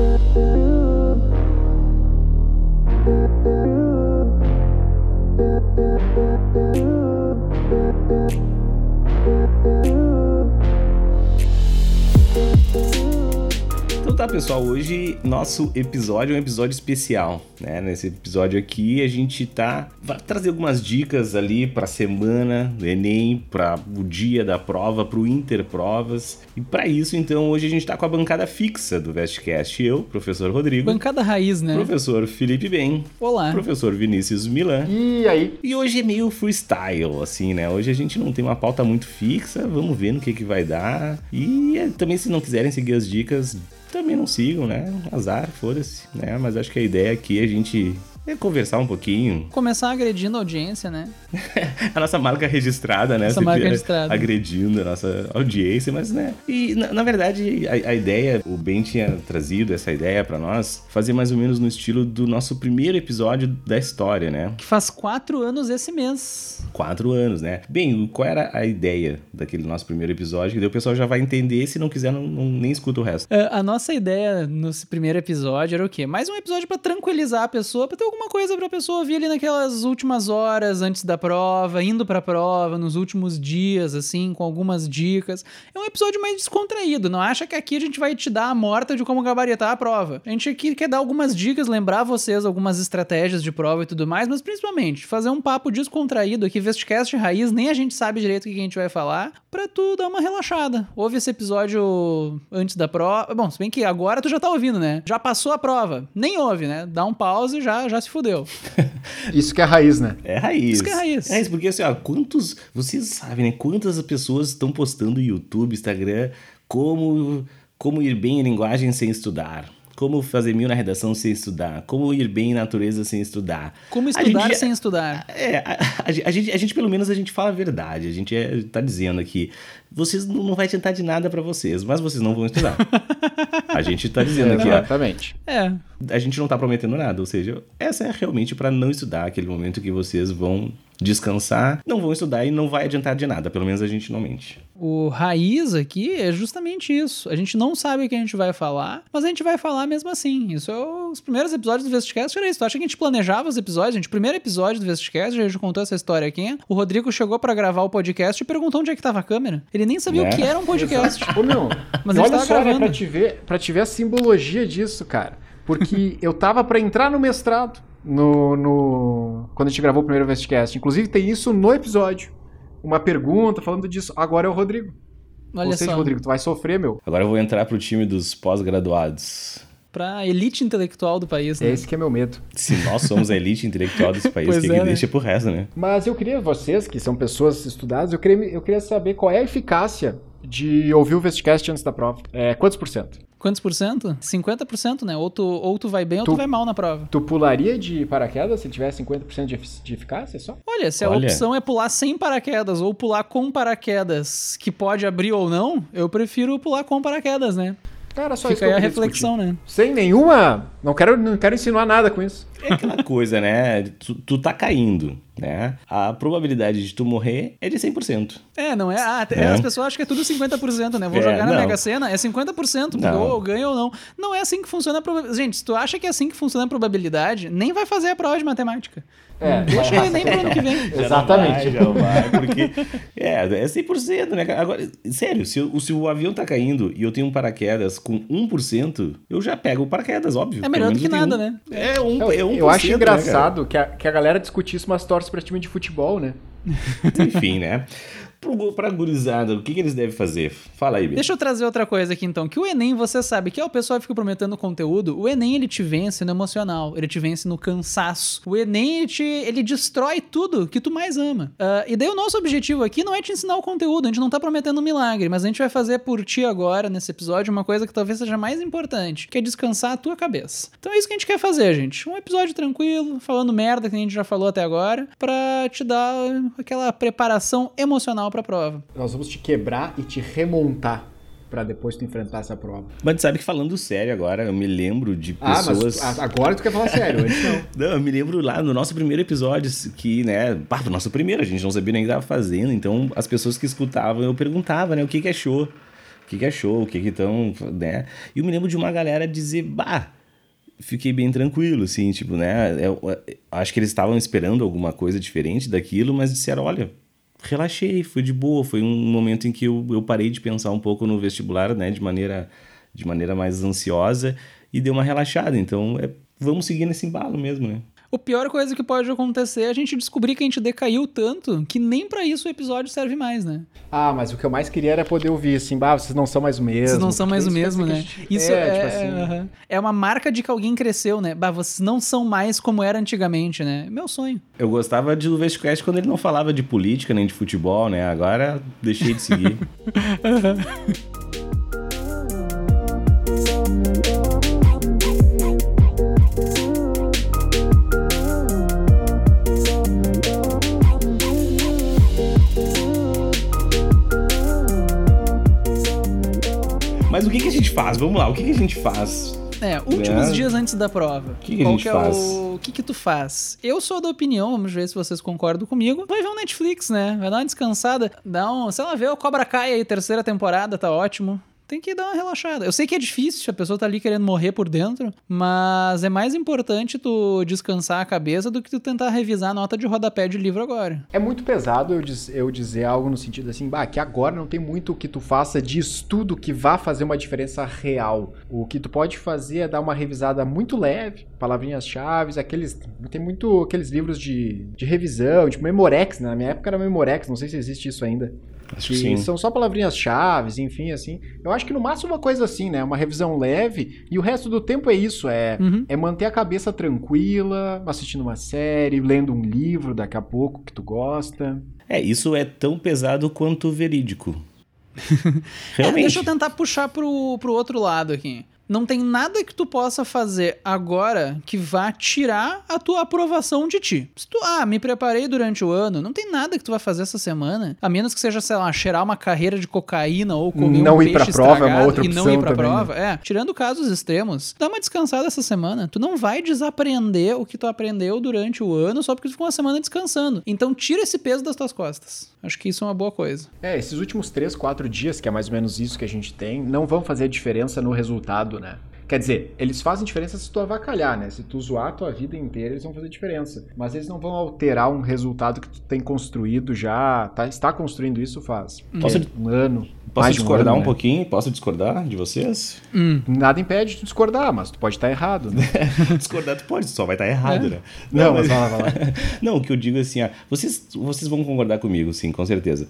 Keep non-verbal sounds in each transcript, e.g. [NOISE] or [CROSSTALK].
Então tá, pessoal, hoje nosso episódio é um episódio especial, né? Nesse episódio aqui a gente tá vai trazer algumas dicas ali para semana do ENEM, para o dia da prova, para o Interprovas. E para isso, então, hoje a gente tá com a bancada fixa do Vestcast, eu, professor Rodrigo, Bancada raiz, né? professor Felipe Bem, Olá. professor Vinícius Milan. E aí? E hoje é meio freestyle, assim, né? Hoje a gente não tem uma pauta muito fixa, vamos ver no que, que vai dar. E é, também, se não quiserem seguir as dicas, também não sigam, né? Azar, foda-se, né? Mas acho que a ideia aqui é a gente é conversar um pouquinho. Começar agredindo a audiência, né? [LAUGHS] a nossa marca registrada, né? Nossa marca Sempre registrada. Agredindo a nossa audiência, mas, né? E, na, na verdade, a, a ideia, o Ben tinha trazido essa ideia pra nós, fazer mais ou menos no estilo do nosso primeiro episódio da história, né? Que faz quatro anos esse mês. Quatro anos, né? Bem, qual era a ideia daquele nosso primeiro episódio? Que daí o pessoal já vai entender, se não quiser, não, não- nem escuta o resto. É, a nossa ideia no primeiro episódio era o quê? Mais um episódio pra tranquilizar a pessoa, pra ter alguma coisa pra pessoa ouvir ali naquelas últimas horas antes da prova, indo pra prova, nos últimos dias, assim, com algumas dicas. É um episódio mais descontraído. Não acha que aqui a gente vai te dar a morta de como gabaritar a prova. A gente aqui quer dar algumas dicas, lembrar vocês algumas estratégias de prova e tudo mais, mas principalmente fazer um papo descontraído aqui, Vestcast Raiz, nem a gente sabe direito o que a gente vai falar, pra tu dar uma relaxada. Ouve esse episódio antes da prova. Bom, se bem que agora tu já tá ouvindo, né? Já passou a prova. Nem ouve, né? Dá um pause e já, já se fudeu. [LAUGHS] Isso que é raiz, né? É raiz. Isso que é raiz. É raiz, porque assim, ó, quantos. Vocês sabem, né? Quantas pessoas estão postando no YouTube, Instagram, como, como ir bem em linguagem sem estudar. Como fazer mil na redação sem estudar. Como ir bem em natureza sem estudar. Como estudar gente- sem estudar. É, a, a- a gente, a gente, pelo menos, a gente fala a verdade. A gente é, tá dizendo aqui. Vocês não, não vai adiantar de nada pra vocês, mas vocês não vão estudar. [LAUGHS] a gente tá dizendo aqui, ó. Exatamente. É. A gente não tá prometendo nada, ou seja, essa é realmente pra não estudar, aquele momento que vocês vão descansar, não vão estudar e não vai adiantar de nada, pelo menos a gente não mente. O raiz aqui é justamente isso. A gente não sabe o que a gente vai falar, mas a gente vai falar mesmo assim. Isso é o- os primeiros episódios do Vestcast era isso. Tu acha que a gente planejava os episódios? Gente, o primeiro episódio do Vestcast, a gente contou essa história aqui. O Rodrigo chegou pra gravar o podcast e perguntou onde é que tava a câmera. Ele nem sabia Né? o que era um podcast. Ô, meu, [LAUGHS] Mas a gente olha tava só, né, gravando. pra te, ver, pra te ver a simbologia disso, cara. Porque eu tava pra entrar no mestrado no, no- quando a gente gravou o primeiro Vestcast. Inclusive tem isso no episódio. Uma pergunta falando disso. Agora é o Rodrigo. Olha Ou seja, só. Rodrigo, tu vai sofrer, meu. Agora eu vou entrar pro time dos pós-graduados. Pra elite intelectual do país, É né? esse que é meu medo. Se nós somos a elite intelectual desse país, o Pois que, é, que né? deixa pro resto, né? Mas eu queria, vocês que são pessoas estudadas, eu queria, eu queria saber qual é a eficácia de ouvir o Vestcast antes da prova. É, quantos por cento? Quantos por cento? 50%, né? Ou tu, ou tu vai bem ou tu Tu- vai mal na prova. Tu pularia de paraquedas se tiver 50% de, de eficácia só? Olha, se a Olha. opção é pular sem paraquedas ou pular com paraquedas, que pode abrir ou não, eu prefiro pular com paraquedas, né? Cara, só isso Fica que aí eu a reflexão, né? discutir. Sem nenhuma. Não quero, não quero insinuar nada com isso. É aquela coisa, né? Tu, tu tá caindo, né? A probabilidade de tu morrer é de 100%. É, não é? Ah, É. as pessoas acham que é tudo 50%, né? Vou É, jogar na não. Mega Sena, é 50%, porque Não. ou eu ganho ou não. Não é assim que funciona a probabilidade. Gente, se tu acha que é assim que funciona a probabilidade, nem vai fazer a prova de matemática. É, Deixa ele nem pro ano que vem. [LAUGHS] Exatamente. Já não vai, já vai, porque é, é 100%, né? Agora, sério, se, o- se o avião tá caindo e eu tenho um paraquedas com 1%, eu já pego o paraquedas, óbvio. É melhor do que eu nada, tenho né? um. É um, Eu, é 1%, eu acho né, engraçado que, a, que a galera discutisse umas torces pra time de futebol, né? Enfim, né? [LAUGHS] Pro, pra gurizada, o que, que eles devem fazer? Fala aí, Bia. Deixa eu trazer outra coisa aqui então, que o Enem, você sabe que ó, o pessoal fica prometendo conteúdo, o Enem ele te vence no emocional, ele te vence no cansaço. O Enem ele, te, ele destrói tudo que tu mais ama. Ah, e daí o nosso objetivo aqui não é te ensinar o conteúdo, a gente não tá prometendo um milagre, mas a gente vai fazer por ti agora, nesse episódio, uma coisa que talvez seja mais importante, que é descansar a tua cabeça. Então é isso que a gente quer fazer, gente. Um episódio tranquilo, falando merda que a gente já falou até agora, pra te dar aquela preparação emocional pra prova. Nós vamos te quebrar e te remontar pra depois tu enfrentar essa prova. Mas tu sabe que falando sério agora, eu me lembro de Ah, pessoas... mas a- agora tu quer falar sério, antes não. [LAUGHS] Não, eu me lembro lá no nosso primeiro episódio, que, né, pá, do nosso primeiro, a gente não sabia nem o que tava fazendo, então as pessoas que escutavam, eu perguntava, né, o que que achou, o que, que achou, o que que estão, né? E eu me lembro de uma galera dizer, bah, fiquei bem tranquilo, assim, tipo, né? Eu, eu acho que eles estavam esperando alguma coisa diferente daquilo, mas disseram, olha, relaxei, foi de boa, foi um momento em que eu, eu parei de pensar um pouco no vestibular, né? De maneira, de maneira mais ansiosa e deu uma relaxada. Então, é, vamos seguir nesse embalo mesmo, né? O pior coisa que pode acontecer é a gente descobrir que a gente decaiu tanto que nem para isso o episódio serve mais, né? Ah, mas o que eu mais queria era poder ouvir assim, bah, vocês não são mais o mesmo. Vocês não são mais o mesmo, né? gente- Isso é, é, tipo assim, aham. é uma marca de que alguém cresceu, né? Bah, vocês não são mais como era antigamente, né? Meu sonho. Eu gostava de do Vestcast quando ele não falava de política nem de futebol, né? Agora deixei de seguir. [LAUGHS] Mas o que, que a gente faz? Vamos lá, o que, que a gente faz? É, últimos É. dias antes da prova. Que que a Qual gente que é faz? o... o que que tu faz? Eu sou da opinião, vamos ver se vocês concordam comigo. Vai ver um Netflix, né? Vai dar uma descansada, dá um, sei lá, vê o Cobra Kai aí, terceira temporada, tá ótimo. Tem que dar uma relaxada. Eu sei que é difícil, a pessoa tá ali querendo morrer por dentro, mas é mais importante tu descansar a cabeça do que tu tentar revisar a nota de rodapé de livro agora. É muito pesado eu, diz- eu dizer algo no sentido assim, bah, que agora não tem muito o que tu faça de estudo que vá fazer uma diferença real. O que tu pode fazer é dar uma revisada muito leve, palavrinhas-chave, aqueles. Tem muito aqueles livros de, de revisão, tipo Memorex, né? Na minha época era Memorex, não sei se existe isso ainda. Acho Que que sim. são só palavrinhas-chave, enfim, assim. Eu acho que no máximo uma coisa assim, né? Uma revisão leve. E o resto do tempo é isso: é, Uhum. é manter a cabeça tranquila, assistindo uma série, lendo um livro daqui a pouco que tu gosta. É, isso é tão pesado quanto verídico. [LAUGHS] É, deixa eu tentar puxar pro, pro outro lado aqui. Não tem nada que tu possa fazer agora que vá tirar a tua aprovação de ti. Se tu, ah, me preparei durante o ano, não tem nada que tu vai fazer essa semana, a menos que seja, sei lá, cheirar uma carreira de cocaína ou comer Não um ir pra peixe prova é uma estragado outra e não opção ir pra também, né? prova. É, tirando casos extremos, dá uma descansada essa semana. Tu não vai desaprender o que tu aprendeu durante o ano só porque tu ficou uma semana descansando. Então tira esse peso das tuas costas. Acho que isso é uma boa coisa. É, esses últimos 3, 4 dias, que é mais ou menos isso que a gente tem, não vão fazer diferença no resultado, né? Quer dizer, eles fazem diferença se tu avacalhar, né? Se tu zoar a tua vida inteira, eles vão fazer diferença. Mas eles não vão alterar um resultado que tu tem construído já, tá, está construindo isso faz um ano. Posso mais discordar um, ano, né? pouquinho? Posso discordar de vocês? Hum. Nada impede de tu discordar, mas tu pode estar errado, né? [LAUGHS] discordar tu pode, só vai estar errado, É. né? Não, mas vai lá, vai lá. [LAUGHS] Não, o que eu digo é assim, ah, vocês, vocês vão concordar comigo, sim, com certeza.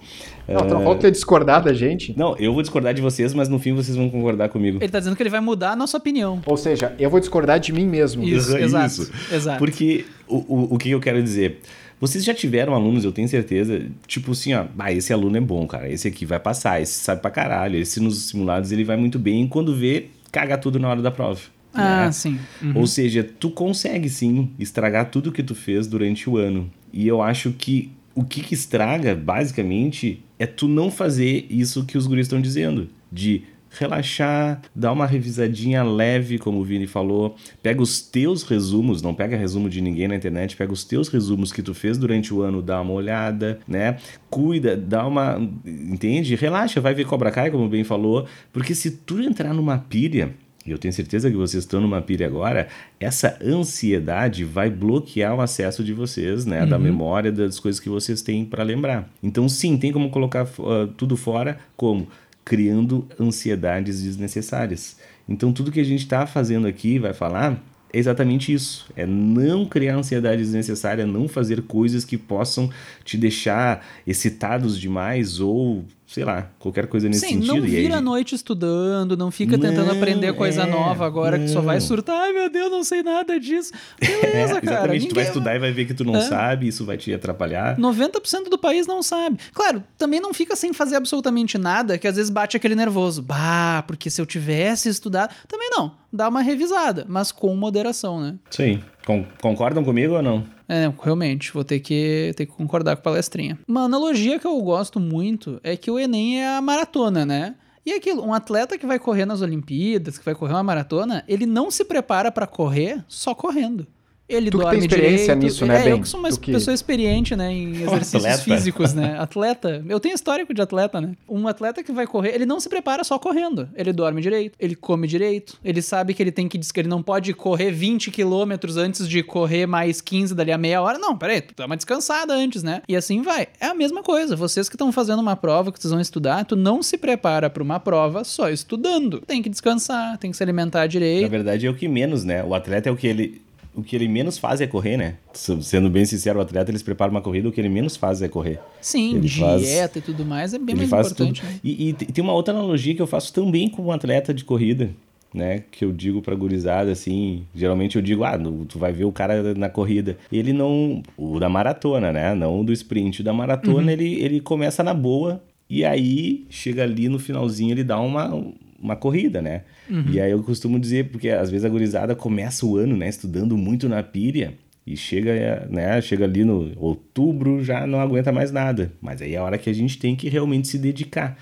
Não, tu não falta ter discordado da gente. Não, eu vou discordar de vocês, mas no fim vocês vão concordar comigo. Ele tá dizendo que ele vai mudar a nossa opinião. Ou seja, eu vou discordar de mim mesmo. Isso, Isso. exato. Exato. Porque o, o, o que eu quero dizer? Vocês já tiveram alunos, eu tenho certeza, tipo assim, ó, ah, esse aluno é bom, cara, esse aqui vai passar, esse sabe pra caralho, esse nos simulados ele vai muito bem, e quando vê, caga tudo na hora da prova. Ah, né? sim. Uhum. Ou seja, tu consegue sim estragar tudo que tu fez durante o ano. E eu acho que o que, que estraga, basicamente, é tu não fazer isso que os guris estão dizendo. De relaxar, dar uma revisadinha leve, como o Vini falou. Pega os teus resumos, não pega resumo de ninguém na internet, pega os teus resumos que tu fez durante o ano, dá uma olhada, né? Cuida, dá uma. Entende? Relaxa, vai ver Cobra Kai, como bem falou. Porque se tu entrar numa pilha. E eu tenho certeza que vocês estão numa pilha agora. Essa ansiedade vai bloquear o acesso de vocês, né? Da memória, das coisas que vocês têm para lembrar. Então, sim, tem como colocar uh, tudo fora, como? Criando ansiedades desnecessárias. Então, tudo que a gente está fazendo aqui, vai falar, é exatamente isso. É não criar ansiedade desnecessária, não fazer coisas que possam te deixar excitados demais ou, sei lá, qualquer coisa nesse Sim, sentido. não E aí, vira a noite estudando, não fica tentando Não, aprender coisa é, nova agora que só vai não. surtar. Ai, meu Deus, não sei nada disso. É, [LAUGHS] Beleza, cara. exatamente, tu vai ninguém- estudar e vai ver que tu não É. sabe, isso vai te atrapalhar. 90% do país não sabe. Claro, também não fica sem fazer absolutamente nada, que às vezes bate aquele nervoso. Bah, porque se eu tivesse estudado. Também não. Dá uma revisada, mas com moderação, né? Aí. Con- concordam comigo ou não? É, realmente, vou ter que, ter que concordar com a palestrinha. Uma analogia que eu gosto muito é que o Enem é a maratona, né? E aquilo, um atleta que vai correr nas Olimpíadas, que vai correr uma maratona, ele não se prepara para correr só correndo. Ele Tu que dorme tem experiência direito. nisso, né, é, Ben? eu que sou uma que- pessoa experiente, né, em exercícios atleta. físicos, né? [LAUGHS] Atleta. Eu tenho histórico de atleta, né? Um atleta que vai correr, ele não se prepara só correndo. Ele dorme direito, ele come direito, ele sabe que ele tem que diz que ele não pode correr 20 quilômetros antes de correr mais 15 dali a meia hora. Não, peraí, tu dá uma descansada antes, né? E assim vai. É a mesma coisa. Vocês que estão fazendo uma prova, que vocês vão estudar, tu não se prepara para uma prova só estudando. Tem que descansar, tem que se alimentar Na direito. verdade é o que menos, né? O atleta é o que ele. O que ele menos faz é correr, né? Sendo bem sincero, o atleta ele se prepara uma corrida, o que ele menos faz é correr. Sim, Ele faz- dieta e tudo mais é bem ele mais faz importante. tudo. né? E, e te- tem uma outra analogia que eu faço também com um atleta de corrida, né? Que eu digo pra gurizada, assim, geralmente eu digo, ah, tu vai ver o cara na corrida. Ele não, o da maratona, né? Não o do sprint. O da maratona, Uhum. ele, ele começa na boa e aí chega ali no finalzinho, ele dá uma, uma corrida, né? Uhum. E aí eu costumo dizer, porque às vezes a gurizada começa o ano, né? Estudando muito na pilha. E chega, né, chega ali no outubro, já não aguenta mais nada. Mas aí é a hora que a gente tem que realmente se dedicar.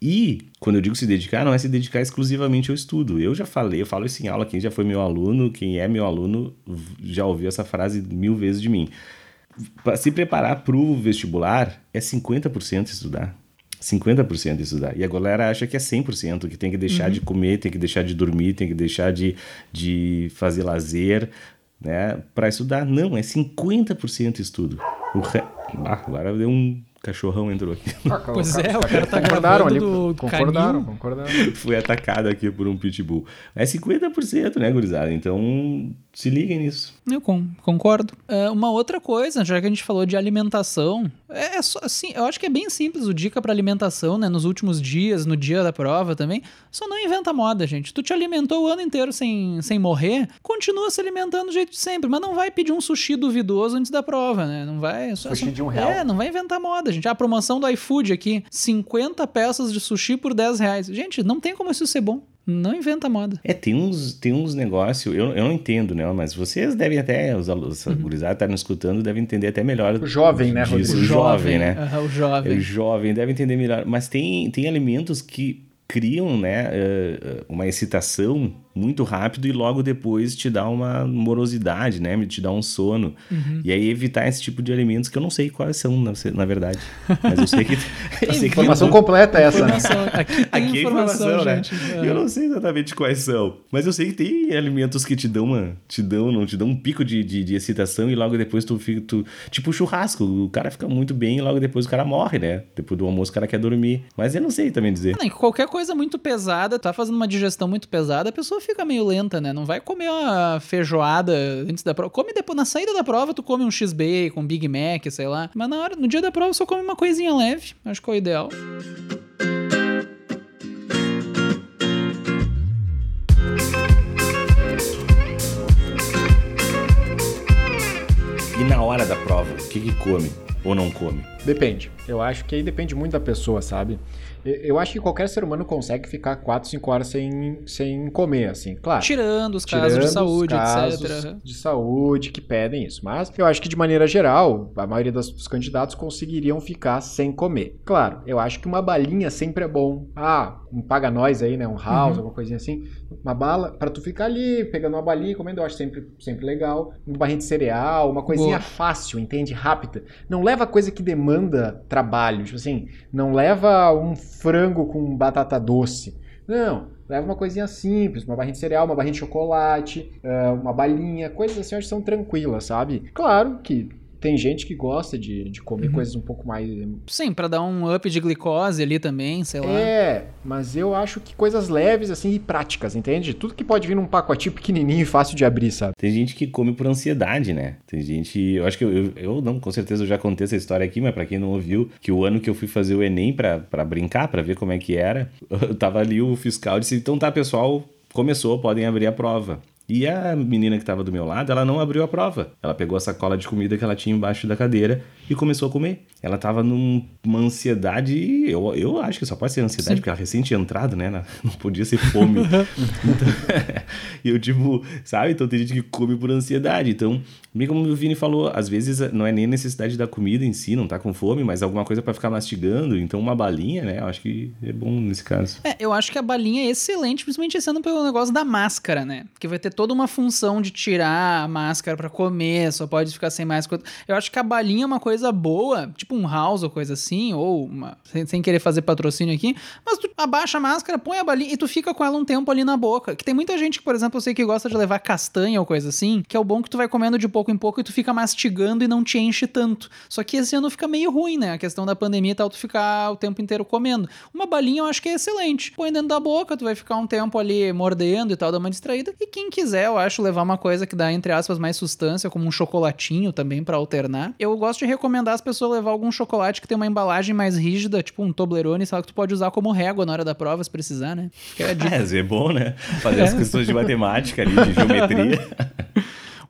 E quando eu digo se dedicar, não é se dedicar exclusivamente ao estudo. Eu já falei, eu falo isso em aula, quem já foi meu aluno, quem é meu aluno, já ouviu essa frase mil vezes de mim. Pra se preparar para o vestibular é 50% estudar. 50% estudar. E a galera acha que é 100%, que tem que deixar de comer, tem que deixar de dormir, tem que deixar de, de fazer lazer, né, para estudar. Não, é 50% estudo. O re... ah, agora deu um cachorrão entrou aqui. [LAUGHS] Pois é, o cara tá concordaram ali, concordaram, concordaram. Fui atacado aqui por um pitbull. É 50%, né, gurizada? Então, se liguem nisso. Eu con- concordo. É, uma outra coisa, já que a gente falou de alimentação, é, é só assim, eu acho que é bem simples o dica para alimentação, né? Nos últimos dias, no dia da prova também. Só não inventa moda, gente. Tu te alimentou o ano inteiro sem, sem morrer, continua se alimentando do jeito de sempre, mas não vai pedir um sushi duvidoso antes da prova, né? Não vai. Só, Sushi só- de um real. É, não vai inventar moda, gente. A promoção do iFood aqui: 50 peças de sushi por 10 reais. Gente, não tem como isso ser bom. Não inventa moda. É, tem uns, tem uns negócios, eu, eu não entendo, né? Mas vocês devem até, os alunos, a gurizada estarem escutando, devem entender até melhor. O jovem, né. Rodrigo? O jovem, né? o É, jovem. O jovem deve entender melhor. Mas tem, tem alimentos que criam né, eh, eh, uma excitação muito rápido e logo depois te dá uma morosidade, né? Te dá um sono. Uhum. E aí evitar esse tipo de alimentos que eu não sei quais são, na, verdade. Mas eu sei que. [LAUGHS] eu sei que Informação completa essa, né? Informação. Aqui tem Aqui é informação, informação, né? gente. É. Eu não sei exatamente quais são. Mas eu sei que tem alimentos que te dão uma. Te dão, não te dão um pico de, de, de excitação e logo depois tu fica. Tu, tipo churrasco. O cara fica muito bem e logo depois o cara morre, né? Depois do almoço o cara quer dormir. Mas eu não sei também dizer. Não, e qualquer coisa muito pesada, tá fazendo uma digestão muito pesada, a pessoa fica meio lenta, né? Não vai comer uma feijoada antes da prova. Come depois, na saída da prova, tu come um X-Bacon, um Big Mac, sei lá. Mas na hora, no dia da prova, só come uma coisinha leve. Acho que é o ideal. E na hora da prova, o que, que come ou não come? Depende. Eu acho que aí depende muito da pessoa, sabe? Eu- acho que qualquer ser humano consegue ficar 4, 5 horas sem, sem comer, assim. Claro. Tirando os casos Tirando de saúde, casos etc. de saúde que pedem isso. Mas eu acho que de maneira geral, a maioria das- dos candidatos conseguiriam ficar sem comer. Claro, eu acho que uma balinha sempre é bom. Ah, um paga nós aí, né? Um house, Uhum. alguma coisinha assim. Uma bala pra tu ficar ali pegando uma balinha comendo, eu acho sempre, sempre legal. Um barrinho de cereal, uma coisinha Boa. fácil, entende? Rápida. Não leva coisa que demanda trabalho. Tipo assim, não leva um frango com batata doce. Não, leva uma coisinha simples, uma barrinha de cereal, uma barrinha de chocolate, eh, uma balinha, coisas assim que são tranquilas, sabe? Claro que tem gente que gosta de, de comer Uhum. coisas um pouco mais. Sim, pra dar um up de glicose ali também, sei lá. É, mas eu acho que coisas leves assim e práticas, entende? Tudo que pode vir num pacotinho pequenininho e fácil de abrir, sabe? Tem gente que come por ansiedade, né? Tem gente. Eu acho que eu, eu, eu não, com certeza eu já contei essa história aqui, mas pra quem não ouviu, que o ano que eu fui fazer o Enem pra, pra brincar, pra ver como é que era, [LAUGHS] eu tava ali o fiscal disse: então tá, pessoal, começou, podem abrir a prova. E a menina que tava do meu lado, ela não abriu a prova. Ela pegou a sacola de comida que ela tinha embaixo da cadeira e começou a comer. Ela tava numa ansiedade, eu, eu acho que só pode ser ansiedade, Sim. porque ela recém tinha entrado, né? [LAUGHS] Não podia ser fome. Então, [LAUGHS] e eu, tipo, sabe? Então tem gente que come por ansiedade. Então, bem como o Vini falou, às vezes não é nem necessidade da comida em si, não tá com fome, mas alguma coisa pra ficar mastigando. Então, uma balinha, né? Eu acho que é bom nesse caso. É, eu acho que a balinha é excelente, principalmente ano pelo negócio da máscara, né? Porque vai ter toda uma função de tirar a máscara para comer, só pode ficar sem máscara. Eu acho que a balinha é uma coisa boa, tipo um house ou coisa assim, ou uma, sem, sem, querer fazer patrocínio aqui, mas tu abaixa a máscara, põe a balinha e tu fica com ela um tempo ali na boca. Que tem muita gente que, por exemplo, eu sei que gosta de levar castanha ou coisa assim, que é o bom que tu vai comendo de pouco em pouco e tu fica mastigando e não te enche tanto. Só que esse ano fica meio ruim, né? A questão da pandemia e tal, tu ficar o tempo inteiro comendo. Uma balinha eu acho que é excelente. Põe dentro da boca, tu vai ficar um tempo ali mordendo e tal, dá uma distraída. E quem quiser, eu acho, levar uma coisa que dá, entre aspas, mais sustância, como um chocolatinho também para alternar. Eu gosto de recomendar as pessoas levar algum chocolate que tem uma embalagem mais rígida, tipo um Toblerone, sei lá, que tu pode usar como régua na hora da prova, se precisar, né? [LAUGHS] É, é bom, né? Fazer é. as questões de matemática ali, de geometria. [LAUGHS]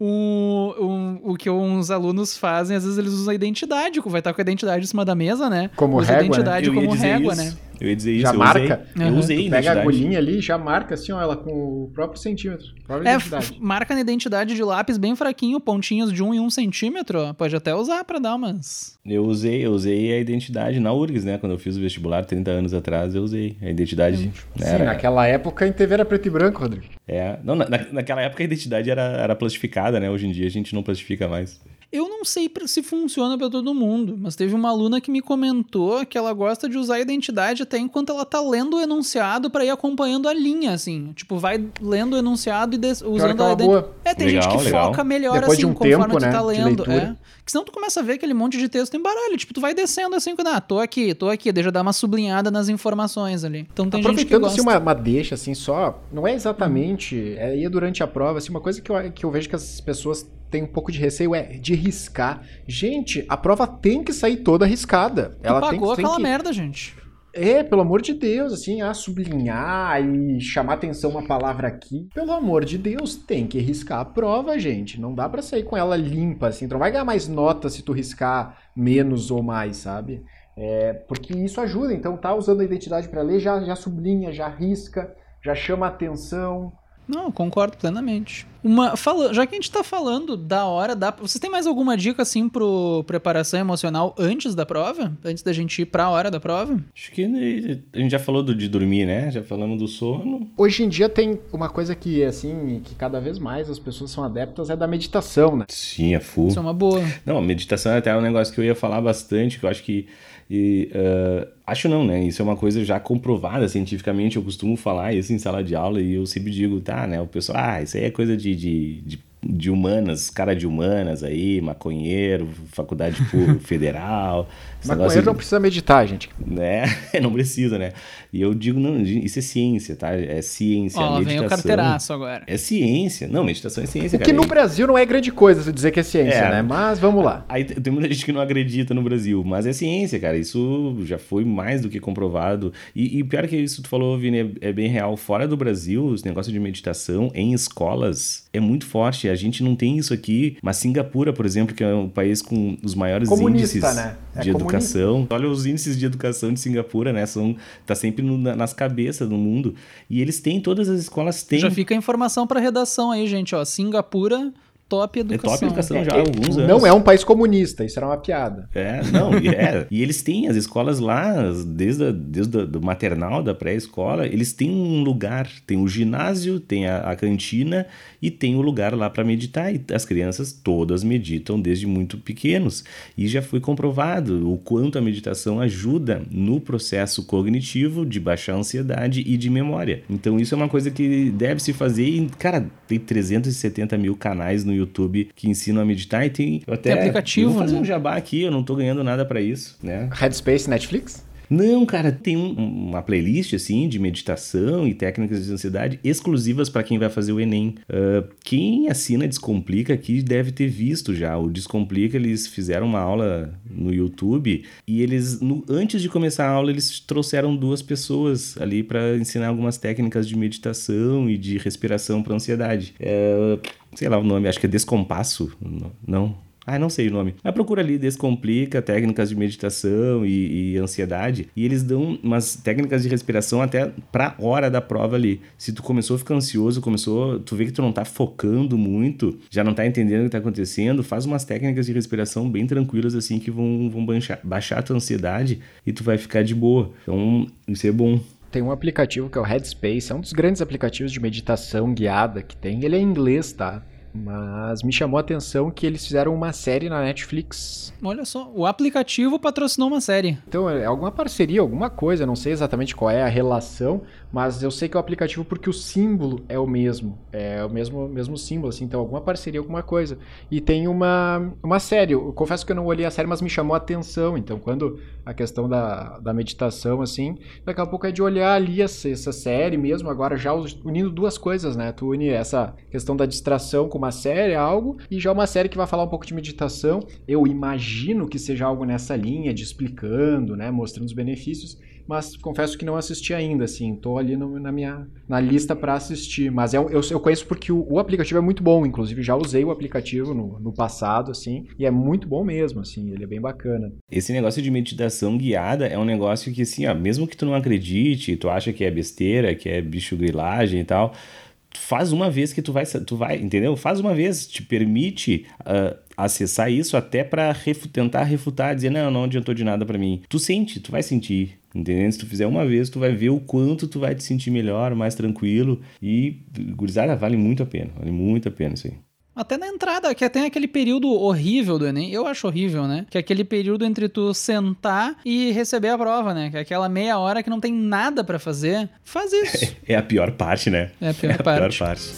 um, um, o que uns alunos fazem, às vezes eles usam a identidade, vai estar com a identidade em cima da mesa, né? Como Usa régua, a identidade né? como régua, isso. né? Eu ia dizer isso. Já eu marca? Usei, eu usei tu Pega a agulhinha ali já marca assim, ó, ela com o próprio centímetro. Própria é, marca na identidade de lápis bem fraquinho, pontinhos de um e um centímetro. Ó. Pode até usar para dar umas. Eu usei, eu usei a identidade na URGS, né? Quando eu fiz o vestibular 30 anos atrás, eu usei a identidade. Sim, era... naquela época a TV era preto e branco, Rodrigo. É, não, na, naquela época a identidade era, era plastificada, né? Hoje em dia a gente não plastifica mais. Eu não sei se funciona para todo mundo, mas teve uma aluna que me comentou que ela gosta de usar a identidade até enquanto ela tá lendo o enunciado para ir acompanhando a linha, assim. Tipo, vai lendo o enunciado e usando é a identidade. É, tem legal, gente que legal. foca melhor Depois assim, de um conforme tempo, tu né, tá lendo. É. Que senão tu começa a ver aquele monte de texto em baralho. Tipo, tu vai descendo assim, ah, tô aqui, tô aqui, deixa eu dar uma sublinhada nas informações ali. Então tem gente que gosta. assim, uma, uma deixa, assim, só, não é exatamente, é, ia durante a prova, assim, uma coisa que eu, que eu vejo que as pessoas tem um pouco de receio é de riscar. Gente, a prova tem que sair toda riscada. Tu Ela pagou tem, tem aquela que... merda, gente. É, pelo amor de Deus, assim, ah, sublinhar e chamar atenção uma palavra aqui. Pelo amor de Deus, tem que riscar a prova, gente. Não dá para sair com ela limpa, assim. Não vai ganhar mais nota se tu riscar menos ou mais, sabe? É, porque isso ajuda. Então, tá usando a identidade para ler, já, já sublinha, já risca, já chama atenção. Não, concordo plenamente. Uma, fala, já que a gente tá falando da hora, da, vocês têm mais alguma dica assim pro preparação emocional antes da prova? Antes da gente ir pra hora da prova? Acho que a gente já falou do, de dormir, né? Já falamos do sono. Hoje em dia tem uma coisa que, assim, que cada vez mais as pessoas são adeptas é da meditação, né? Sim, é full. Isso é uma boa. Não, a meditação é até um negócio que eu ia falar bastante, que eu acho que e uh, acho não, né? Isso é uma coisa já comprovada cientificamente. Eu costumo falar isso em sala de aula e eu sempre digo, tá, né? O pessoal, ah, isso aí é coisa de, de, de de humanas, cara de humanas aí, maconheiro, faculdade [LAUGHS] federal. Maconheiro não precisa meditar, gente. Né? [LAUGHS] não precisa, né? E eu digo, não, isso é ciência, tá? É ciência. Ó, meditação, vem o carteiraço agora. É ciência. Não, meditação é ciência, o cara. que no Brasil não é grande coisa dizer que é ciência, é, né? Mas vamos lá. Aí tem muita gente que não acredita no Brasil, mas é ciência, cara. Isso já foi mais do que comprovado. E, e pior que isso tu falou, Vini, é, é bem real. Fora do Brasil, os negócios de meditação em escolas é muito forte. A gente não tem isso aqui. Mas Singapura, por exemplo, que é um país com os maiores comunista, índices né? é de comunista. educação. Olha os índices de educação de Singapura, né? São, tá sempre no, nas cabeças do mundo. E eles têm, todas as escolas têm. Já fica a informação para redação aí, gente, ó. Singapura top educação. É top educação já há é, alguns anos. Não é um país comunista, isso era uma piada. É, não, é. [LAUGHS] e eles têm as escolas lá, desde, a, desde o maternal, da pré-escola, eles têm um lugar, tem o ginásio, tem a, a cantina e tem o lugar lá para meditar. E as crianças todas meditam desde muito pequenos. E já foi comprovado o quanto a meditação ajuda no processo cognitivo de baixar a ansiedade e de memória. Então isso é uma coisa que deve se fazer e, cara, tem 370 mil canais no YouTube que ensinam a meditar e tem até tem aplicativo, vou fazer né? um jabá aqui, eu não tô ganhando nada para isso, né? Headspace Netflix? Não, cara, tem um, uma playlist assim de meditação e técnicas de ansiedade exclusivas para quem vai fazer o Enem. Uh, quem assina Descomplica aqui deve ter visto já. O Descomplica eles fizeram uma aula no YouTube e eles, no, antes de começar a aula, eles trouxeram duas pessoas ali para ensinar algumas técnicas de meditação e de respiração para ansiedade. Uh, sei lá o nome, acho que é Descompasso. Não, ah, não sei o nome. Mas procura ali, Descomplica, técnicas de meditação e, e, ansiedade. E eles dão umas técnicas de respiração até pra hora da prova ali. Se tu começou a ficar ansioso, começou, tu vê que tu não tá focando muito, já não tá entendendo o que tá acontecendo, faz umas técnicas de respiração bem tranquilas assim que vão, vão baixar, baixar a tua ansiedade e tu vai ficar de boa. Então, isso é bom. Tem um aplicativo que é o Headspace, é um dos grandes aplicativos de meditação guiada que tem. Ele é em inglês, tá? Mas me chamou a atenção que eles fizeram uma série na Netflix. Olha só, o aplicativo patrocinou uma série. Então, é alguma parceria, alguma coisa, não sei exatamente qual é a relação, mas eu sei que é o aplicativo porque o símbolo é o mesmo. É o mesmo, mesmo símbolo, assim, então alguma parceria, alguma coisa. E tem uma, uma série, eu confesso que eu não olhei a série, mas me chamou a atenção. Então, quando a questão da, da meditação, assim, daqui a pouco é de olhar ali essa, essa série mesmo, agora já unindo duas coisas, né? Tu une essa questão da distração com uma série, algo, e já uma série que vai falar um pouco de meditação. Eu imagino que seja algo nessa linha de explicando, né, mostrando os benefícios, mas confesso que não assisti ainda, assim, tô ali no, na minha na lista para assistir, mas é, eu, eu conheço porque o, o, aplicativo é muito bom, inclusive já usei o aplicativo no, no passado, assim, e é muito bom mesmo, assim, ele é bem bacana. Esse negócio de meditação guiada é um negócio que, assim, ó, mesmo que tu não acredite, tu acha que é besteira, que é bicho grilagem e tal, faz uma vez que tu vai, tu vai, entendeu? Faz uma vez, te permite uh, acessar isso até para refu tentar refutar, dizer, não, não adiantou de nada para mim. Tu sente, tu vai sentir, entendeu? Se tu fizer uma vez, tu vai ver o quanto tu vai te sentir melhor, mais tranquilo e, gurizada, vale muito a pena, vale muito a pena isso aí. Até na entrada, que tem aquele período horrível do Enem. Eu acho horrível, né? Que é aquele período entre tu sentar e receber a prova, né? Que é aquela meia hora que não tem nada para fazer. Faz [LAUGHS] isso. É a pior parte, né? É a pior [LAUGHS] é a parte. Pior parte.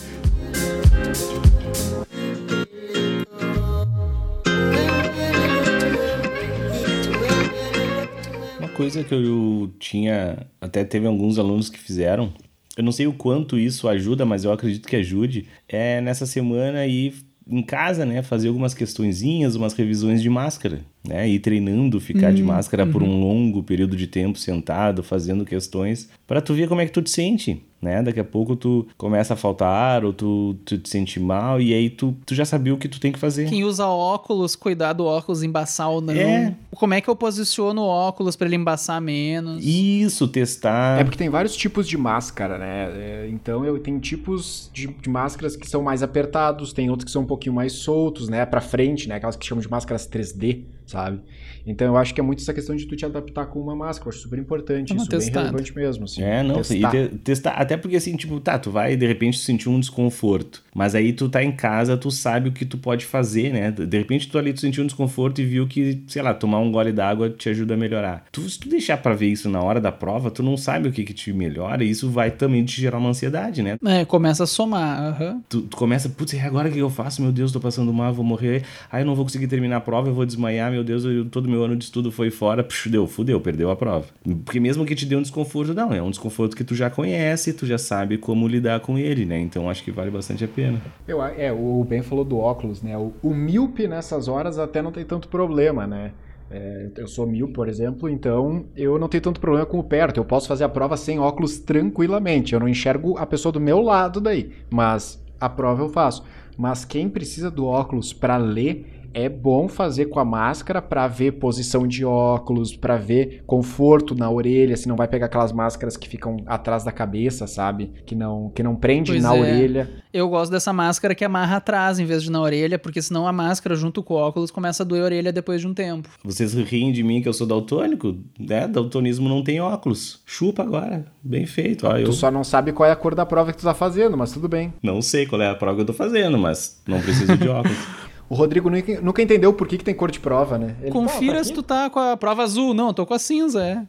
Uma coisa que eu tinha. Até teve alguns alunos que fizeram eu não sei o quanto isso ajuda, mas eu acredito que ajude, é nessa semana ir em casa, né, fazer algumas questõezinhas, umas revisões de máscara, né, ir treinando ficar uhum, de máscara uhum. por um longo período de tempo sentado, fazendo questões, para tu ver como é que tu te sente, né? Daqui a pouco tu começa a faltar ar ou tu, tu te sente mal e aí tu, tu já sabia o que tu tem que fazer. Quem usa óculos, cuidar do óculos embaçar ou não. É. Como é que eu posiciono o óculos para ele embaçar menos? Isso, testar. É porque tem vários tipos de máscara, né? É, então eu tenho tipos de, de, máscaras que são mais apertados, tem outros que são um pouquinho mais soltos, né, para frente, né, aquelas que chamam de máscaras 3D, sabe? Então eu acho que é muito essa questão de tu te adaptar com uma máscara. Eu acho super importante. Vamos isso testado. bem relevante mesmo. Assim, é, não, testar. e te, testar. Até porque assim, tipo, tá, tu vai de repente sentir um desconforto. Mas aí tu tá em casa, tu sabe o que tu pode fazer, né? De repente tu ali tu sentiu um desconforto e viu que, sei lá, tomar um gole d'água te ajuda a melhorar. Tu, se tu deixar pra ver isso na hora da prova, tu não sabe o que que te melhora e isso vai também te gerar uma ansiedade, né? É, começa a somar. Uhum. Tu, tu, começa, putz, agora o que eu faço? Meu Deus, tô passando mal, vou morrer. Aí eu não vou conseguir terminar a prova, eu vou desmaiar, meu Deus, eu, todo meu ano de estudo foi fora, pux, deu, fudeu, perdeu a prova. Porque mesmo que te dê um desconforto, não, é um desconforto que tu já conhece, tu já sabe como lidar com ele, né? Então acho que vale bastante a pena. Eu, é, o Ben falou do óculos, né? O, o míope nessas horas até não tem tanto problema, né? É, eu sou mil, por exemplo, então eu não tenho tanto problema com o perto. Eu posso fazer a prova sem óculos tranquilamente. Eu não enxergo a pessoa do meu lado daí, mas a prova eu faço. Mas quem precisa do óculos para ler é bom fazer com a máscara para ver posição de óculos, para ver conforto na orelha, se não vai pegar aquelas máscaras que ficam atrás da cabeça, sabe? Que não que não prende pois na é. orelha. Eu gosto dessa máscara que amarra atrás em vez de na orelha, porque senão a máscara junto com o óculos começa a doer a orelha depois de um tempo. Vocês riem de mim que eu sou daltônico, né? Daltonismo não tem óculos. Chupa agora. Bem feito. Ó, tu eu... só não sabe qual é a cor da prova que tu tá fazendo, mas tudo bem. Não sei qual é a prova que eu tô fazendo, mas não preciso de [LAUGHS] óculos. O Rodrigo nunca entendeu por que, que tem cor de prova, né? Ele, Confira tá se tu tá com a prova azul. Não, tô com a cinza, é.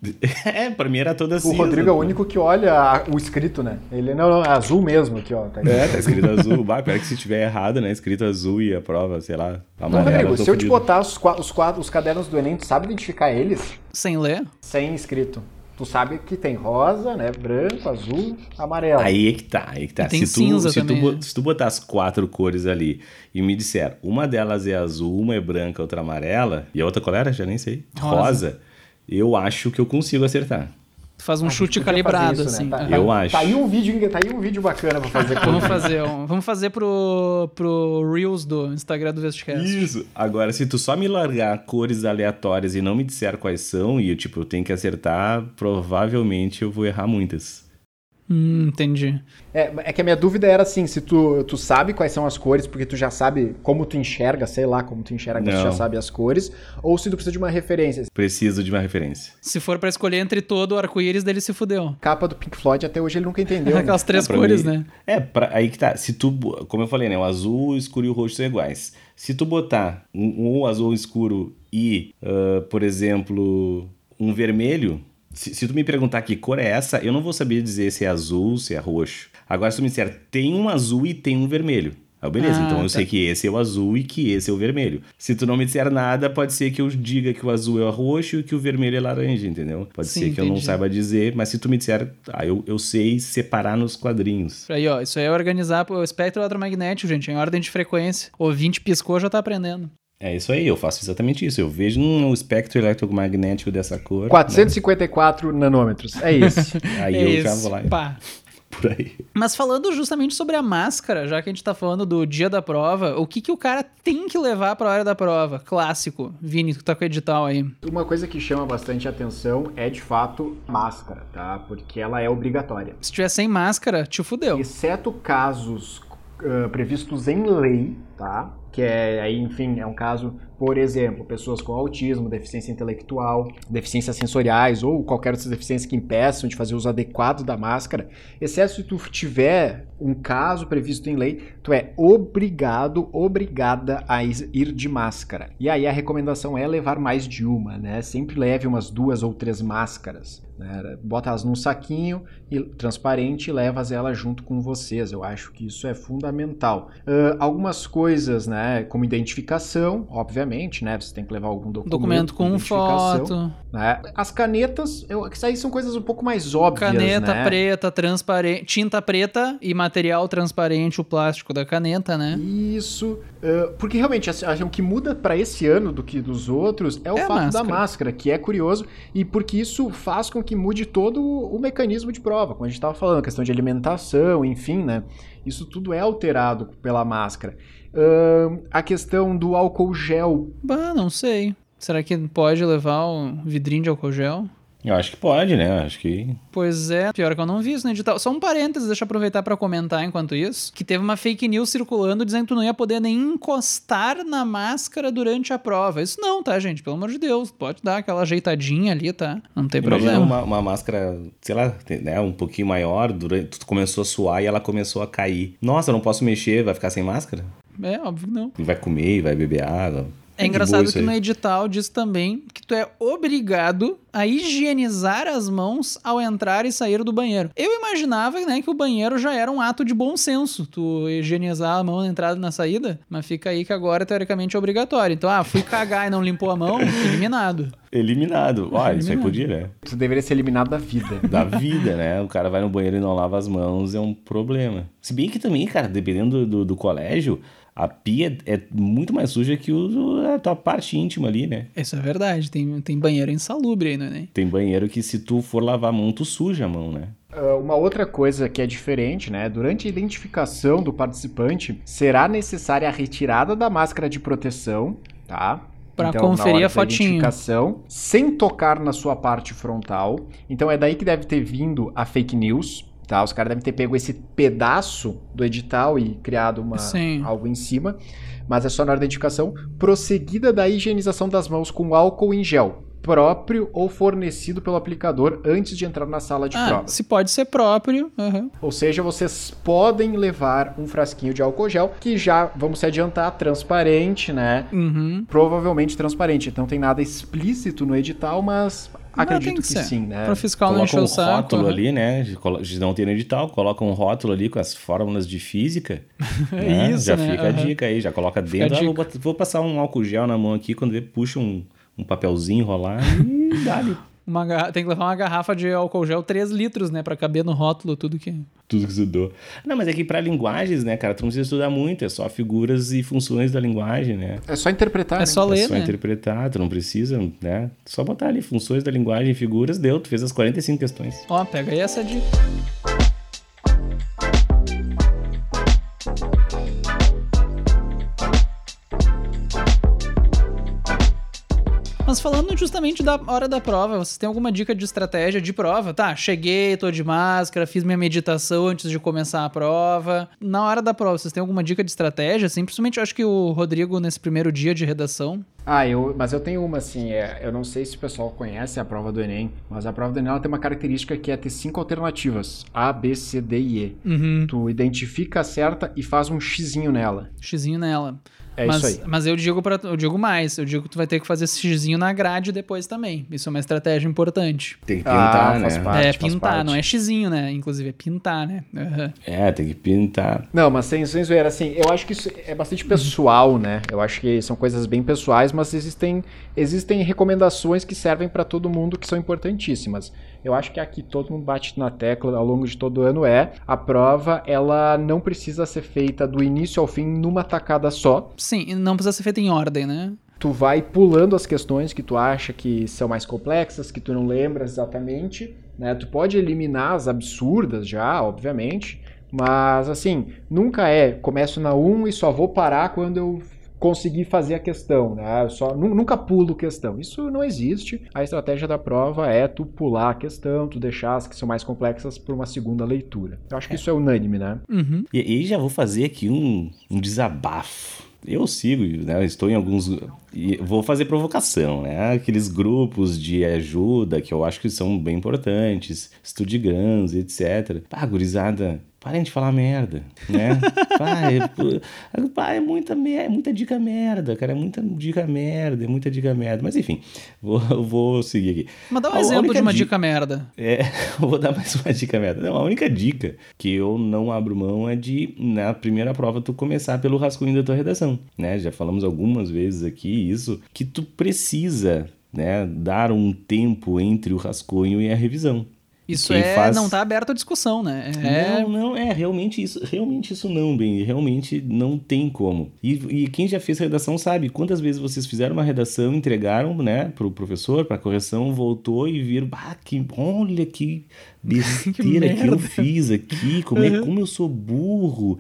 [LAUGHS] é, pra mim era toda o cinza. O Rodrigo é o único que olha o escrito, né? Ele não, não é azul mesmo aqui, ó. Tá é, tá escrito azul. Bah, pior que se tiver errado, né? Escrito azul e a prova, sei lá, amarela. Não, Rodrigo, se eu te botar os, os, os cadernos do Enem, tu sabe identificar eles? Sem ler? Sem escrito tu sabe que tem rosa, né? Branco, azul, amarelo. Aí é que tá, aí é que tá. E tem se tu, cinza se também. Tu, né? se tu botar as quatro cores ali e me disser, uma delas é azul, uma é branca, outra amarela, e a outra qual era? Já nem sei. Rosa. rosa eu acho que eu consigo acertar. Tu faz um chute calibrado, isso, né? assim. Né? Tá, eu tá, acho. Tá aí um vídeo, tá aí um vídeo bacana pra fazer. [LAUGHS] vamos fazer, um, vamos fazer pro, pro Reels do Instagram do Vestcast. Isso. Agora, se tu só me largar cores aleatórias e não me disser quais são, e eu, tipo, eu tenho que acertar, provavelmente eu vou errar muitas. Hum, entendi. É, é que a minha dúvida era assim, se tu, tu sabe quais são as cores, porque tu já sabe como tu enxerga, sei lá como tu enxerga, tu já sabe as cores, ou se tu precisa de uma referência. Preciso de uma referência. Se for pra escolher entre todo o arco-íris, dele se fudeu. Capa do Pink Floyd até hoje ele nunca entendeu. né? Aquelas três É, cores, mim- né? É, pra- aí que tá. Se tu, como eu falei, né? O azul, o escuro e o roxo são iguais. Se tu botar um, um azul escuro e, ah, por exemplo, um vermelho, se, se tu me perguntar que cor é essa, eu não vou saber dizer se é azul, se é roxo. Agora, se tu me disser, tem um azul e tem um vermelho. Ah, beleza, Ah, então eu tá. sei que esse é o azul e que esse é o vermelho. Se tu não me disser nada, pode ser que eu diga que o azul é o roxo e que o vermelho é laranja, entendeu? Pode Sim, ser que eu não entendi. saiba dizer, mas se tu me disser, ah, eu, eu sei separar nos quadrinhos. Aí, ó, isso aí é organizar o espectro eletromagnético, gente, em ordem de frequência. O ouvinte piscou, já tá aprendendo. É isso aí, eu faço exatamente isso. Eu vejo um espectro eletromagnético dessa cor. 454 nanômetros, é isso. né? [LAUGHS] Aí É eu já isso, vou lá Pá. [LAUGHS] por aí. Mas falando justamente sobre a máscara, já que a gente tá falando do dia da prova, o que, que o cara tem que levar pra hora da prova? Clássico. Vini, tu tá com o edital aí. Uma coisa que chama bastante atenção é de fato máscara, tá? Porque ela é obrigatória. Se tiver sem máscara, te fudeu. Exceto casos ah, previstos em lei, tá? Que é, aí, enfim, é um caso, por exemplo, pessoas com autismo, deficiência intelectual, deficiências sensoriais ou qualquer outra deficiência que impeçam de fazer uso adequado da máscara, exceto se tu tiver um caso previsto em lei, tu é obrigado, obrigada a ir de máscara. E aí a recomendação é levar mais de uma, né? Sempre leve umas duas ou três máscaras. Né? Bota elas num saquinho e transparente e levas elas junto com vocês. Eu acho que isso é fundamental. Ah, algumas coisas, né, como identificação, obviamente, né, você tem que levar algum documento, Documento com foto, né? As canetas, eu, isso aí são coisas um pouco mais óbvias, caneta né? preta, transparente, tinta preta e material transparente, o plástico da caneta, né? Isso, ah, porque realmente assim, o que muda para esse ano do que dos outros é o É fato da máscara. máscara, que é curioso e porque isso faz com que mude todo o o mecanismo de prova, como a gente estava falando, questão de alimentação, enfim, né? Isso tudo é alterado pela máscara. Ahn, a questão do álcool gel, Bah, não sei. Será que pode levar o vidrinho de álcool gel? Eu acho que pode, né? Acho que. Pois é, pior que eu não vi isso no edital. Só um parênteses, deixa eu aproveitar pra comentar enquanto isso, que teve uma fake news circulando dizendo que tu não ia poder nem encostar na máscara durante a prova. Isso não, tá, gente? Pelo amor de Deus, pode dar aquela ajeitadinha ali, tá? Não tem Imagina problema. uma, uma máscara, sei lá, né, um pouquinho maior, durante, tu começou a suar e ela começou a cair. Nossa, eu não posso mexer, vai ficar sem máscara? É, óbvio que não. E vai comer, e vai beber água. É engraçado que no edital diz também que tu é obrigado a higienizar as mãos ao entrar e sair do banheiro. Eu imaginava, né, que o banheiro já era um ato de bom senso, tu higienizar a mão na entrada e na saída, mas fica aí que agora teoricamente é obrigatório. Então, ah, fui cagar e não limpou a mão, eliminado. Eliminado. Olha, isso aí podia, né? isso deveria ser eliminado da vida. Da vida, né? O cara vai no banheiro e não lava as mãos, é um problema. Se bem que também, cara, dependendo do, do, do colégio, a pia é muito mais suja que o, a tua parte íntima ali, né? Isso é verdade, tem, tem banheiro insalubre aí, né? Tem banheiro que se tu for lavar a mão, tu suja a mão, né? Ah, Uma outra coisa que é diferente, né? Durante a identificação do participante, será necessária a retirada da máscara de proteção, tá? Pra Então, na conferir hora a da fotinho. identificação, sem tocar na sua parte frontal. Então é daí que deve ter vindo a fake news, tá? Os caras devem ter pego esse pedaço do edital e criado uma, Sim. algo em cima. Mas é só na hora da identificação, prosseguida da higienização das mãos com álcool em gel, próprio ou fornecido pelo aplicador antes de entrar na sala de Ah, prova. se pode ser próprio, aham. Ou seja, vocês podem levar um frasquinho de álcool gel que já, vamos se adiantar, transparente, né? Uhum. Provavelmente transparente. Então não tem nada explícito no edital, mas acredito que que, sim, né? Pra fiscal não Coloca encher um o saco. rótulo aham. ali, né? De não ter no edital, coloca um rótulo ali com as fórmulas de física. [LAUGHS] né? Isso, Já né? fica a Aham. dica aí, já coloca Fica a dentro. Ah, vou, vou passar um álcool gel na mão aqui, quando vê, puxa um, um papelzinho, rolar e dá ali. Uma Tem que levar uma garrafa de álcool gel 3 litros, né? Pra caber no rótulo tudo que. Tudo que estudou. Não, mas é que pra linguagens, né, cara, tu não precisa estudar muito, é só figuras e funções da linguagem, né? É só interpretar, É né? só É ler, só né? interpretar, tu não precisa, né? Só botar ali funções da linguagem, figuras, deu, tu fez as 45 questões. Ó, pega aí essa dica. Mas falando justamente da hora da prova, vocês têm alguma dica de estratégia de prova? Tá, cheguei, tô de máscara, fiz minha meditação antes de começar a prova. Na hora da prova, vocês têm alguma dica de estratégia? Assim, principalmente eu acho que o Rodrigo, nesse primeiro dia de redação. Ah, eu, mas eu tenho uma assim, é, eu não sei se o pessoal conhece a prova do Enem, mas a prova do Enem ela tem uma característica que é ter cinco alternativas: A, B, C, D e E. Uhum. Tu identifica a certa e faz um xizinho nela. Xizinho nela. É mas, isso aí. Mas eu digo para eu digo mais, eu digo que tu vai ter que fazer esse xizinho na grade depois também. Isso é uma estratégia importante. Tem que pintar, Ah, faz né? parte. é faz pintar, parte. não é xizinho, né? Inclusive é pintar, né? Aham. É, tem que pintar. Não, mas sem, sem zoeira, assim, eu acho que isso é bastante pessoal, né? Eu acho que são coisas bem pessoais, mas existem, existem recomendações que servem para todo mundo que são importantíssimas. Eu acho que aqui todo mundo bate na tecla ao longo de todo o ano é a prova, ela não precisa ser feita do início ao fim numa tacada só. Sim, não precisa ser feito em ordem, né? Tu vai pulando as questões que tu acha que são mais complexas, que tu não lembra exatamente, né? Tu pode eliminar as absurdas já, obviamente, mas assim, nunca é, começo na 1 e só vou parar quando eu conseguir fazer a questão, né? Eu só nu- nunca pulo questão. Isso não existe. A estratégia da prova é tu pular a questão, tu deixar as que são mais complexas para uma segunda leitura. Eu acho que isso é unânime, né? Uhum. E aí já vou fazer aqui um, um desabafo. Eu sigo, né? eu Estou em alguns. e Vou fazer provocação, né? Aqueles grupos de ajuda que eu acho que são bem importantes, estudigrãos, etc. Pá, gurizada, parem de falar merda, né? Pá, é, pá, é muita, é muita dica merda, cara. É muita dica merda, é muita dica merda. Mas enfim, vou, vou seguir aqui. Mas dá um A- exemplo de uma di- dica merda. é, eu [LAUGHS] vou dar mais uma dica merda. Não, a única dica que eu não abro mão é de, na primeira prova, tu começar pelo rascunho da tua redação, né? Já falamos algumas vezes aqui isso, que tu precisa, né, dar um tempo entre o rascunho e a revisão. Isso é faz- não tá aberto à discussão, né? É Não, não, é realmente isso, realmente isso não, bem, realmente não tem como. E, e quem já fez redação sabe quantas vezes vocês fizeram uma redação, entregaram, né, pro professor, pra correção, voltou e viram, ah, que, olha que [LAUGHS] besteira que, eu merda. fiz aqui, como, é, como eu sou burro.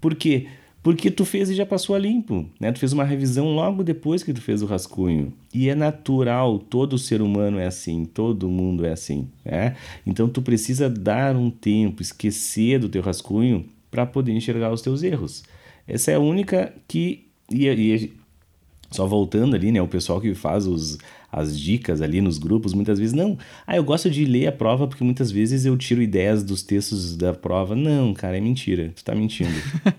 Por quê? Porque tu fez e já passou a limpo, né? Tu fez uma revisão logo depois que tu fez o rascunho. E é natural, todo ser humano é assim, todo mundo é assim, né? Então tu precisa dar um tempo, esquecer do teu rascunho para poder enxergar os teus erros. Essa é a única que e, e só voltando ali, né? O pessoal que faz os, as dicas ali nos grupos, muitas vezes, não. Ah, eu gosto de ler a prova porque muitas vezes eu tiro ideias dos textos da prova. Não, cara, é mentira. Tu tá mentindo.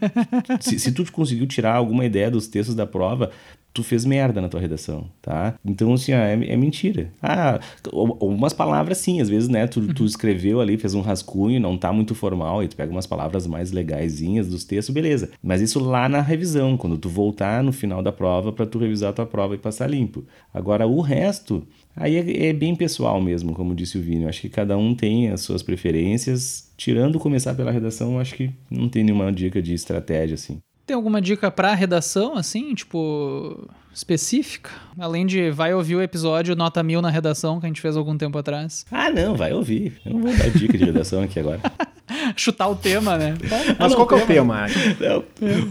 [LAUGHS] se, se tu conseguiu tirar alguma ideia dos textos da prova, tu fez merda na tua redação, tá? Então, assim, ó, é, é mentira. Ah, u- umas palavras sim, às vezes, né? Tu, tu escreveu ali, fez um rascunho, não tá muito formal, e tu pega umas palavras mais legaisinhas dos textos, beleza. Mas isso lá na revisão, quando tu voltar no final da prova pra tu revisar a tua prova e passar limpo. Agora, o resto, aí é, é bem pessoal mesmo, como disse o Vini. Eu acho que cada um tem as suas preferências. Tirando começar pela redação, eu acho que não tem nenhuma dica de estratégia, assim. Tem alguma dica pra redação, assim, tipo, específica? Além de vai ouvir o episódio Nota Mil na redação que a gente fez algum tempo atrás. Ah, não, vai ouvir. Eu não vou dar dica de redação aqui agora. [LAUGHS] Chutar o tema, né? [LAUGHS] Mas não, qual que é o tema-? Não.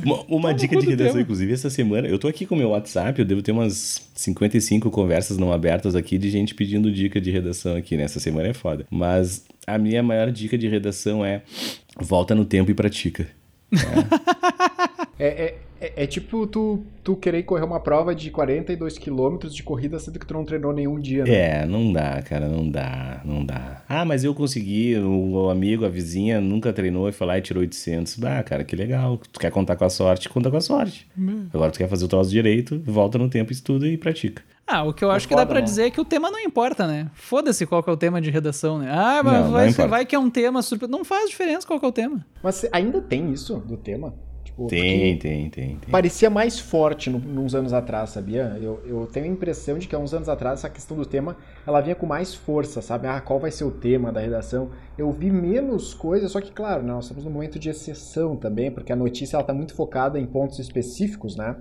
Uma, uma dica de redação, inclusive, essa semana. Eu tô aqui com o meu WhatsApp, eu devo ter umas 55 conversas não abertas aqui de gente pedindo dica de redação aqui, né? Essa semana é foda. Mas a minha maior dica de redação é volta no tempo e pratica. É, [LAUGHS] é, é, é tipo tu, tu querer correr uma prova de 42 quilômetros de corrida sendo que tu não treinou nenhum dia, né? É, não dá, cara, não dá, não dá. Ah, mas eu consegui, o, o amigo, a vizinha nunca treinou e foi lá e tirou 800. Ah, cara, que legal. Tu quer contar com a sorte, conta com a sorte. Agora tu quer fazer o troço direito, volta no tempo, estuda e pratica. Ah, o que eu acho que dá foda, pra né? dizer é que o tema não importa, né? Foda-se qual que é o tema de redação, né? Ah, mas Não, não vai, importa. vai que é um tema super... Não faz diferença qual que é o tema. Mas ainda tem isso do tema? Tem, tem, tem, tem. Parecia mais forte no, uns anos atrás, sabia? Eu, eu tenho a impressão de que há uns anos atrás essa questão do tema ela vinha com mais força, sabe? Ah, qual vai ser o tema da redação? Eu vi menos coisas, só que, claro, né, nós estamos num momento de exceção também, porque a notícia está muito focada em pontos específicos, né?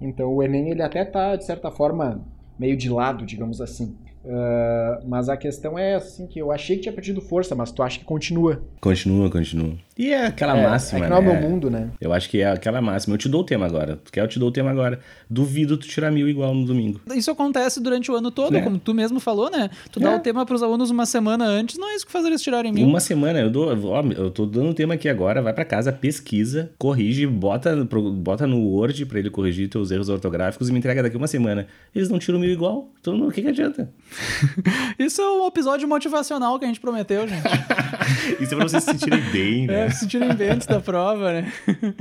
Então o Enem ele até tá, de certa forma, meio de lado, digamos assim. Uh, mas a questão é assim que eu achei que tinha perdido força, mas tu acha que continua? Continua, continua. E é aquela é, máxima, é que não né? é o meu mundo, né? Eu acho que é aquela máxima. Eu te dou o tema agora. Tu quer, eu te dou o tema agora. Duvido tu tirar mil igual no domingo. Isso acontece durante o ano todo, É. como tu mesmo falou, né? Tu dá É. o tema pros alunos uma semana antes, não é isso que faz eles tirarem mil. Uma semana, eu dou, ó, eu tô dando o tema aqui agora, vai pra casa, pesquisa, corrige, bota, bota no Word pra ele corrigir teus erros ortográficos e me entrega daqui uma semana. Eles não tiram mil igual, então o que que adianta? [LAUGHS] Isso é um episódio motivacional que a gente prometeu, gente. [LAUGHS] Isso é pra vocês se sentirem bem, né? É, se tirem bem antes da prova, né? [LAUGHS]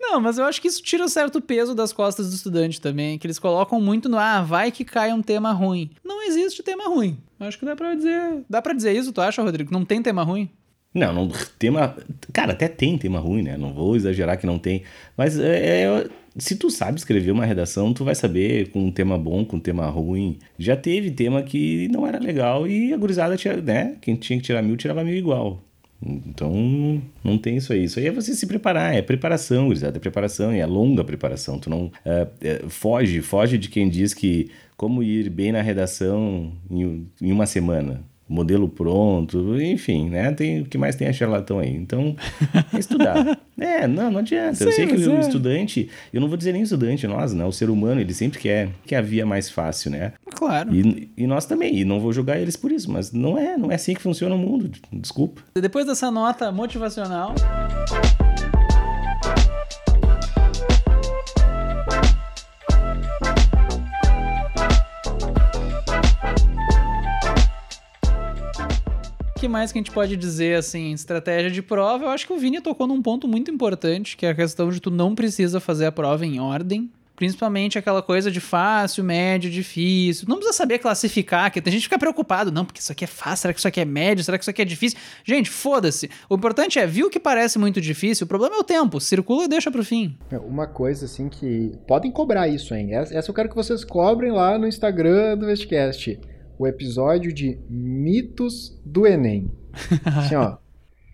Não, mas eu acho que isso tira certo peso das costas do estudante também, que eles colocam muito no ah, vai que cai um tema ruim. Não existe tema ruim. Acho que dá pra dizer. Dá pra dizer isso, tu acha, Rodrigo? Não tem tema ruim? Não, não, tema. Cara, até tem tema ruim, né? Não vou exagerar que não tem. Mas é, é- se tu sabe escrever uma redação, tu vai saber com um tema bom, com um tema ruim. Já teve tema que não era legal e a gurizada tinha, né? Quem tinha que tirar mil, tirava mil igual. Então, não tem isso aí. Isso aí é você se preparar, é preparação, gurizada, é preparação, é longa preparação. Tu não é, é, foge, foge de quem diz que como ir bem na redação em, em uma semana modelo pronto, enfim, né? Tem, o que mais tem é charlatão aí. Então, é [LAUGHS] estudar. é, não, não adianta. eu Sim, sei que o é. estudante, eu não vou dizer nem estudante, nós, né? O ser humano, ele sempre quer que a via mais fácil, né? Claro. E, e nós também, e não vou julgar eles por isso, mas não é, não é assim que funciona o mundo, desculpa. Depois dessa nota motivacional. Que mais que a gente pode dizer, assim, estratégia de prova? Eu acho que o Vini tocou num ponto muito importante, que é a questão de tu não precisa fazer a prova em ordem. Principalmente aquela coisa de fácil, médio, difícil. Não precisa saber classificar, que tem gente que fica preocupado. Não, porque isso aqui é fácil, será que isso aqui é médio, será que isso aqui é difícil? Gente, foda-se. O importante é, viu que parece muito difícil, o problema é o tempo. Circula e deixa pro fim. Uma coisa assim que. Podem cobrar isso, hein? Essa eu quero que vocês cobrem lá no Instagram do Vestcast. O episódio de mitos do Enem. Assim, ó.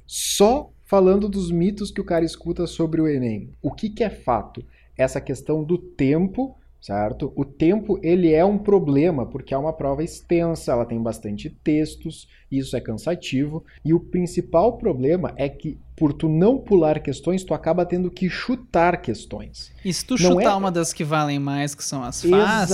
Só falando dos mitos que o cara escuta sobre o Enem. O que, que é fato? Essa questão do tempo, certo? O tempo, ele é um problema, porque é uma prova extensa, ela tem bastante textos, isso é cansativo. E o principal problema é que, por tu não pular questões, tu acaba tendo que chutar questões. E se tu Não chutar é- uma das que valem mais, que são as fáceis.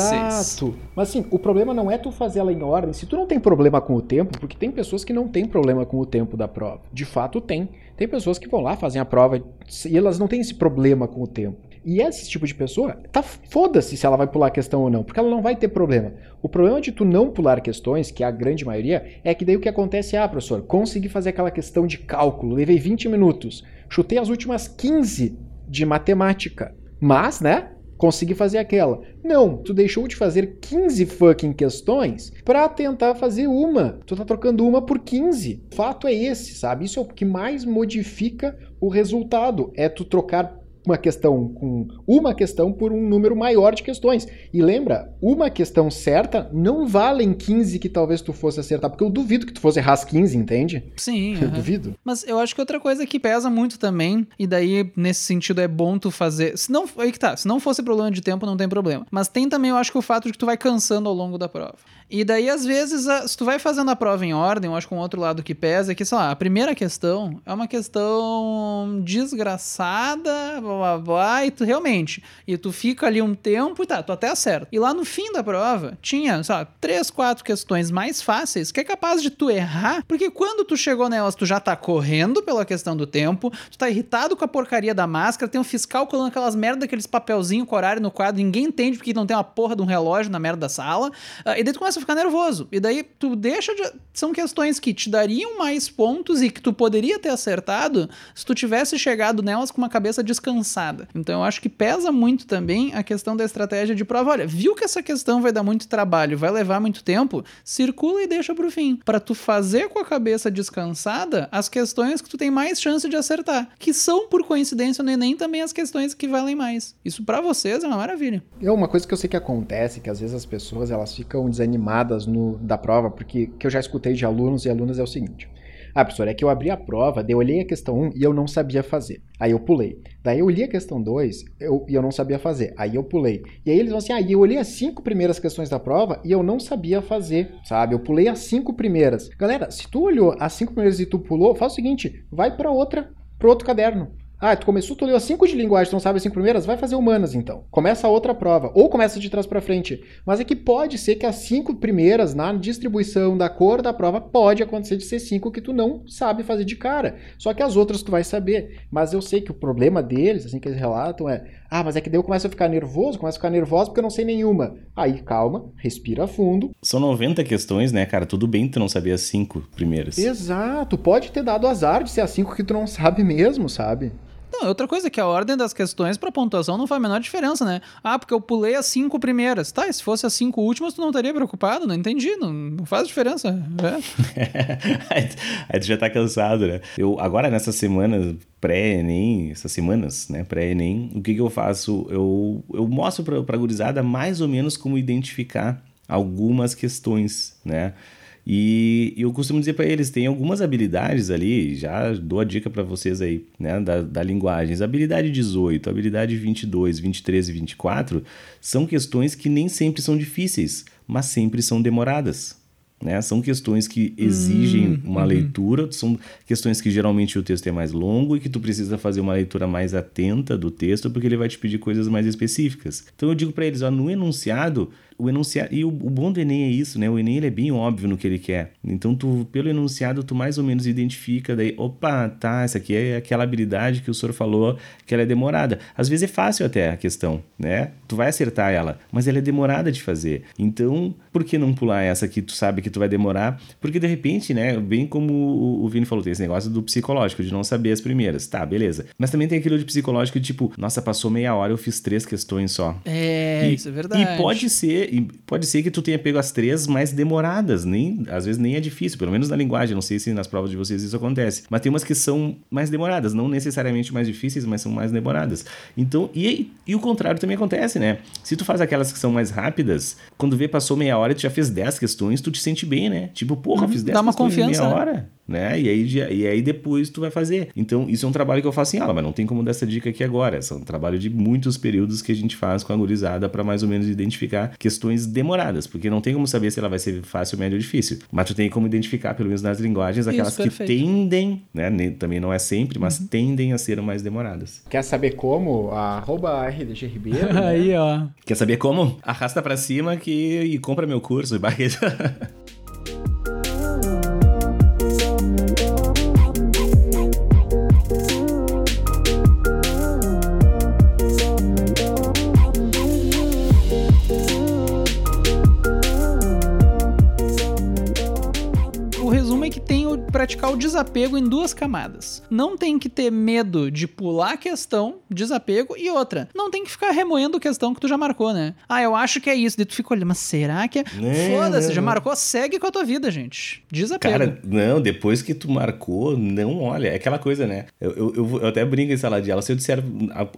Exato. Mas assim, o problema não é tu fazer ela em ordem. Se tu não tem problema com o tempo, porque tem pessoas que não têm problema com o tempo da prova. De fato tem. Tem pessoas que vão lá, fazem a prova e elas não têm esse problema com o tempo. E esse tipo de pessoa, tá foda-se se ela vai pular a questão ou não, porque ela não vai ter problema. O problema de tu não pular questões, que é a grande maioria, é que daí o que acontece é, ah, professor, consegui fazer aquela questão de cálculo, levei 20 minutos, chutei as últimas 15 de matemática, mas, né, consegui fazer aquela. Não, tu deixou de fazer 15 fucking questões pra tentar fazer uma. Tu tá trocando uma por 15. O fato é esse, sabe? Isso é o que mais modifica o resultado, é tu trocar uma questão com uma questão por um número maior de questões. E lembra, uma questão certa não valem 15 que talvez tu fosse acertar, porque eu duvido que tu fosse errar as 15, entende? Sim. [LAUGHS] Eu duvido. Mas eu acho que outra coisa que pesa muito também, e daí nesse sentido é bom tu fazer. Se não, aí que tá, se não fosse problema de tempo, não tem problema. Mas tem também, eu acho que o fato de que tu vai cansando ao longo da prova. E daí, às vezes, a- se tu vai fazendo a prova em ordem, eu acho que um outro lado que pesa é que, sei lá, a primeira questão é uma questão desgraçada, blá blá blá, e tu realmente. E tu fica ali um tempo e tá, tu até acerta. E lá no fim da prova, tinha, sei lá, três, quatro questões mais fáceis que é capaz de tu errar, porque quando tu chegou nelas, tu já tá correndo pela questão do tempo, tu tá irritado com a porcaria da máscara, tem um fiscal colando aquelas merda, aqueles papelzinho com horário no quadro, ninguém entende porque não tem uma porra de um relógio na merda da sala, ah, e daí tu começa a ficar nervoso. E daí tu deixa de. São questões que te dariam mais pontos e que tu poderia ter acertado se tu tivesse chegado nelas com uma cabeça descansada. Então eu acho que pesa muito também a questão da estratégia de prova. Olha, viu que essa questão vai dar muito trabalho, vai levar muito tempo, circula e deixa pro fim. Pra tu fazer com a cabeça descansada as questões que tu tem mais chance de acertar, que são por coincidência no Enem também as questões que valem mais. Isso pra vocês é uma maravilha. É uma coisa que eu sei que acontece, que às vezes as pessoas elas ficam desanimadas no, da prova, porque que eu já escutei de alunos e alunas é o seguinte: Ah, professor, é que eu abri a prova, daí eu olhei a questão 1 e eu não sabia fazer. Aí eu pulei. Daí eu li a questão 2 eu, e eu não sabia fazer. Aí eu pulei. E aí eles vão assim, ah, eu olhei as cinco primeiras questões da prova e eu não sabia fazer, sabe? Eu pulei as cinco primeiras. Galera, se tu olhou as cinco primeiras e tu pulou, faz o seguinte, vai para outra, para outro caderno. Ah, tu começou, tu leu as cinco de linguagem, tu não sabe as cinco primeiras? Vai fazer humanas então. Começa a outra prova. Ou começa de trás para frente. Mas é que pode ser que as cinco primeiras, na distribuição da cor da prova, pode acontecer de ser cinco que tu não sabe fazer de cara. Só que as outras tu vai saber. Mas eu sei que o problema deles, assim que eles relatam, é: ah, mas é que daí eu começo a ficar nervoso, começo a ficar nervoso porque eu não sei nenhuma. Aí, calma, respira fundo. São 90 questões, né, cara? Tudo bem tu não saber as cinco primeiras. Exato, pode ter dado azar de ser as cinco que tu não sabe mesmo, sabe? Não, outra coisa é que a ordem das questões para pontuação não faz a menor diferença, né? Ah, porque eu pulei as cinco primeiras. Tá, e se fosse as cinco últimas, tu não estaria preocupado? Não entendi, não, não faz diferença. É. [LAUGHS] Aí tu já tá cansado, né? Eu, agora, nessa semana pré-ENEM, essas semanas, né, pré-ENEM, o que que eu faço? Eu, eu mostro pra, pra gurizada mais ou menos como identificar algumas questões, né? E eu costumo dizer para eles, tem algumas habilidades ali, já dou a dica para vocês aí, né, da, da linguagem. Habilidade 18, habilidade 22, 23 e 24 são questões que nem sempre são difíceis, mas sempre são demoradas. Né? São questões que exigem Hum, uma uhum. leitura, são questões que geralmente o texto é mais longo e que tu precisa fazer uma leitura mais atenta do texto porque ele vai te pedir coisas mais específicas. Então eu digo para eles, ó, no enunciado, o enunciado e o, o bom do Enem é isso, né? O Enem ele é bem óbvio no que ele quer. Então tu pelo enunciado tu mais ou menos identifica daí, opa, tá, essa aqui é aquela habilidade que o senhor falou que ela é demorada. Às vezes é fácil até a questão, né? Tu vai acertar ela, mas ela é demorada de fazer. Então, por que não pular essa que tu sabe que tu vai demorar? Porque de repente, né, bem como o, o Vini falou, tem esse negócio do psicológico, de não saber as primeiras. Tá, beleza. Mas também tem aquilo de psicológico, tipo, nossa, passou meia hora, eu fiz três questões só. É, E- isso é verdade. E pode ser, e pode ser que tu tenha pego as três mais demoradas, nem às vezes nem é difícil, pelo menos na linguagem, não sei se nas provas de vocês isso acontece, mas tem umas que são mais demoradas, não necessariamente mais difíceis, mas são mais demoradas. Então, e, e o contrário também acontece, né? Se tu faz aquelas que são mais rápidas, quando vê passou meia hora e tu já fez 10 questões, tu te sente bem, né? Tipo, porra, Uhum, fiz 10 dá uma questões em confiança, meia né? hora né? E aí, e aí depois tu vai fazer. Então, isso é um trabalho que eu faço em aula, mas não tem como dar essa dica aqui agora. Esse é um trabalho de muitos períodos que a gente faz com a gurizada para mais ou menos identificar questões demoradas, porque não tem como saber se ela vai ser fácil, médio ou difícil. Mas tu tem como identificar, pelo menos nas linguagens, aquelas Isso, que. Uhum. tendem, né? Também não é sempre, mas tendem a ser mais demoradas. Quer saber como? Arroba RDG Ribeiro. [LAUGHS] né? Aí, ó. Quer saber como? Arrasta para cima que e compra meu curso. e [LAUGHS] praticar o desapego em duas camadas. Não tem que ter medo de pular a questão, desapego, e outra, não tem que ficar remoendo questão que tu já marcou, né? Ah, eu acho que é isso. Daí tu fica olhando, mas será que é? Foda-se, já marcou, segue com a tua vida, gente. Desapego. Cara, não, depois que tu marcou, não olha. É aquela coisa, né? Eu, eu, eu, eu até brinco em sala de aula. Se eu disser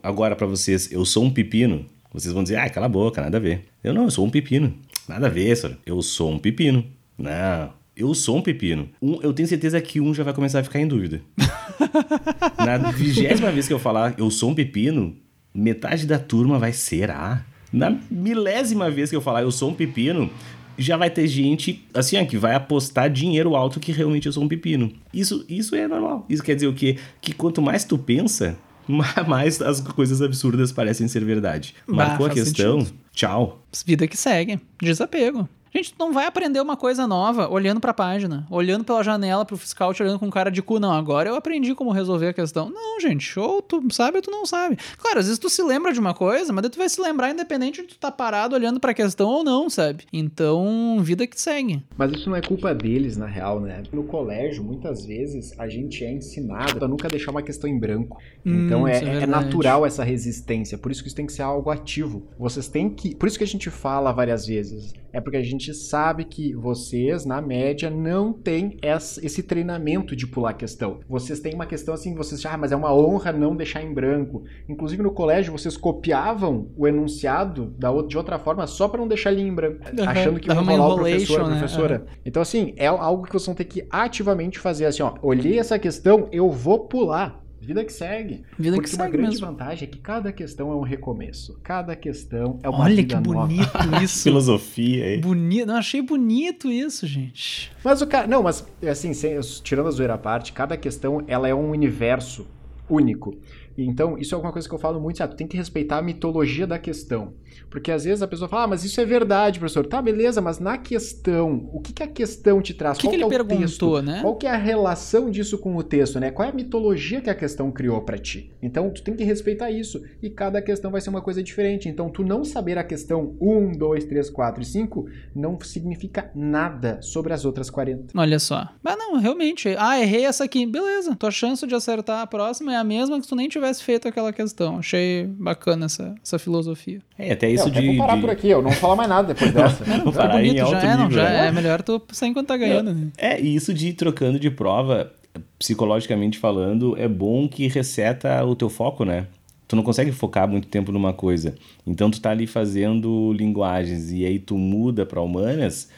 agora pra vocês, eu sou um pepino, vocês vão dizer, ah, cala a boca, nada a ver. Eu não, eu sou um pepino. Nada a ver, senhor. Eu sou um pepino. Não, eu sou um pepino. Um, eu tenho certeza que um já vai começar a ficar em dúvida. [LAUGHS] Na vigésima vez que eu falar eu sou um pepino, metade da turma vai ser ah. Na milésima vez que eu falar eu sou um pepino, já vai ter gente assim ó, que vai apostar dinheiro alto que realmente eu sou um pepino. Isso, isso é normal. Isso quer dizer o quê? Que quanto mais tu pensa, [LAUGHS] ma- mais as coisas absurdas parecem ser verdade. Bah, Marcou a faz questão? sentido. Tchau. Vida que segue. Desapego. Gente, tu não vai aprender uma coisa nova olhando pra página, olhando pela janela pro fiscal, te olhando com cara de cu. Não, agora eu aprendi como resolver a questão. Não, gente, ou tu sabe ou tu não sabe. Claro, às vezes tu se lembra de uma coisa, mas daí tu vai se lembrar independente de tu tá parado olhando pra questão ou não, sabe? Então, vida que segue. Mas isso não é culpa deles, na real, né? No colégio, muitas vezes, a gente é ensinado a nunca deixar uma questão em branco. Hum, Então é, é é natural essa resistência. Por isso que isso tem que ser algo ativo. Vocês têm que. Por isso que a gente fala várias vezes. É porque a gente gente sabe que vocês, na média, não têm esse treinamento de pular questão. Vocês têm uma questão assim, vocês ah, mas é uma honra não deixar em branco. Inclusive no colégio, vocês copiavam o enunciado da de outra forma só para não deixar ele em branco, uhum. achando que ia rolar o professor, né? professora. Uhum. Então, assim, é algo que vocês vão ter que ativamente fazer assim, ó, olhei essa questão, eu vou pular. Vida que segue. Vida Porque que uma grande mesmo. vantagem é que cada questão é um recomeço. Cada questão é uma Olha vida que bonito nova. [LAUGHS] isso. Filosofia aí. Bonito. Não, achei bonito isso, gente. Mas o cara. Não, mas assim, sem, tirando a zoeira à parte, cada questão ela é um universo único. Então, isso é alguma coisa que eu falo muito, ah, tu tem que respeitar a mitologia da questão. Porque às vezes a pessoa fala, ah, mas isso é verdade, professor. Tá, beleza, mas na questão, o que, que a questão te traz? O que, Qual que, que ele é perguntou, texto? né? Qual que é a relação disso com o texto, né? Qual é a mitologia que a questão criou para ti? Então, tu tem que respeitar isso. E cada questão vai ser uma coisa diferente. Então, tu não saber a questão 1, 2, 3, 4 e 5 não significa nada sobre as outras 40. Olha só. Mas não, realmente. Ah, errei essa aqui. Beleza. Tua chance de acertar a próxima é a mesma que se tu nem tivesse feito aquela questão. Achei bacana essa, essa filosofia. É, até isso de. Vou parar de... por aqui, eu não vou falar mais nada depois [LAUGHS] dessa. não, não, tá bonito, já, é, não, já né? é melhor tu sair enquanto tá ganhando. Né? É, e isso de ir trocando de prova, psicologicamente falando, é bom que reseta o teu foco, né? Tu não consegue focar muito tempo numa coisa. Então tu tá ali fazendo linguagens e aí tu muda para humanas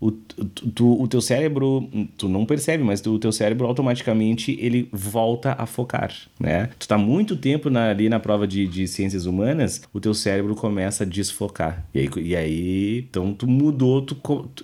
o, tu, o teu cérebro, tu não percebe, mas tu, o teu cérebro automaticamente ele volta a focar, né? Tu tá muito tempo na, ali na prova de, de ciências humanas, o teu cérebro começa a desfocar. E aí, e aí então tu mudou, tu,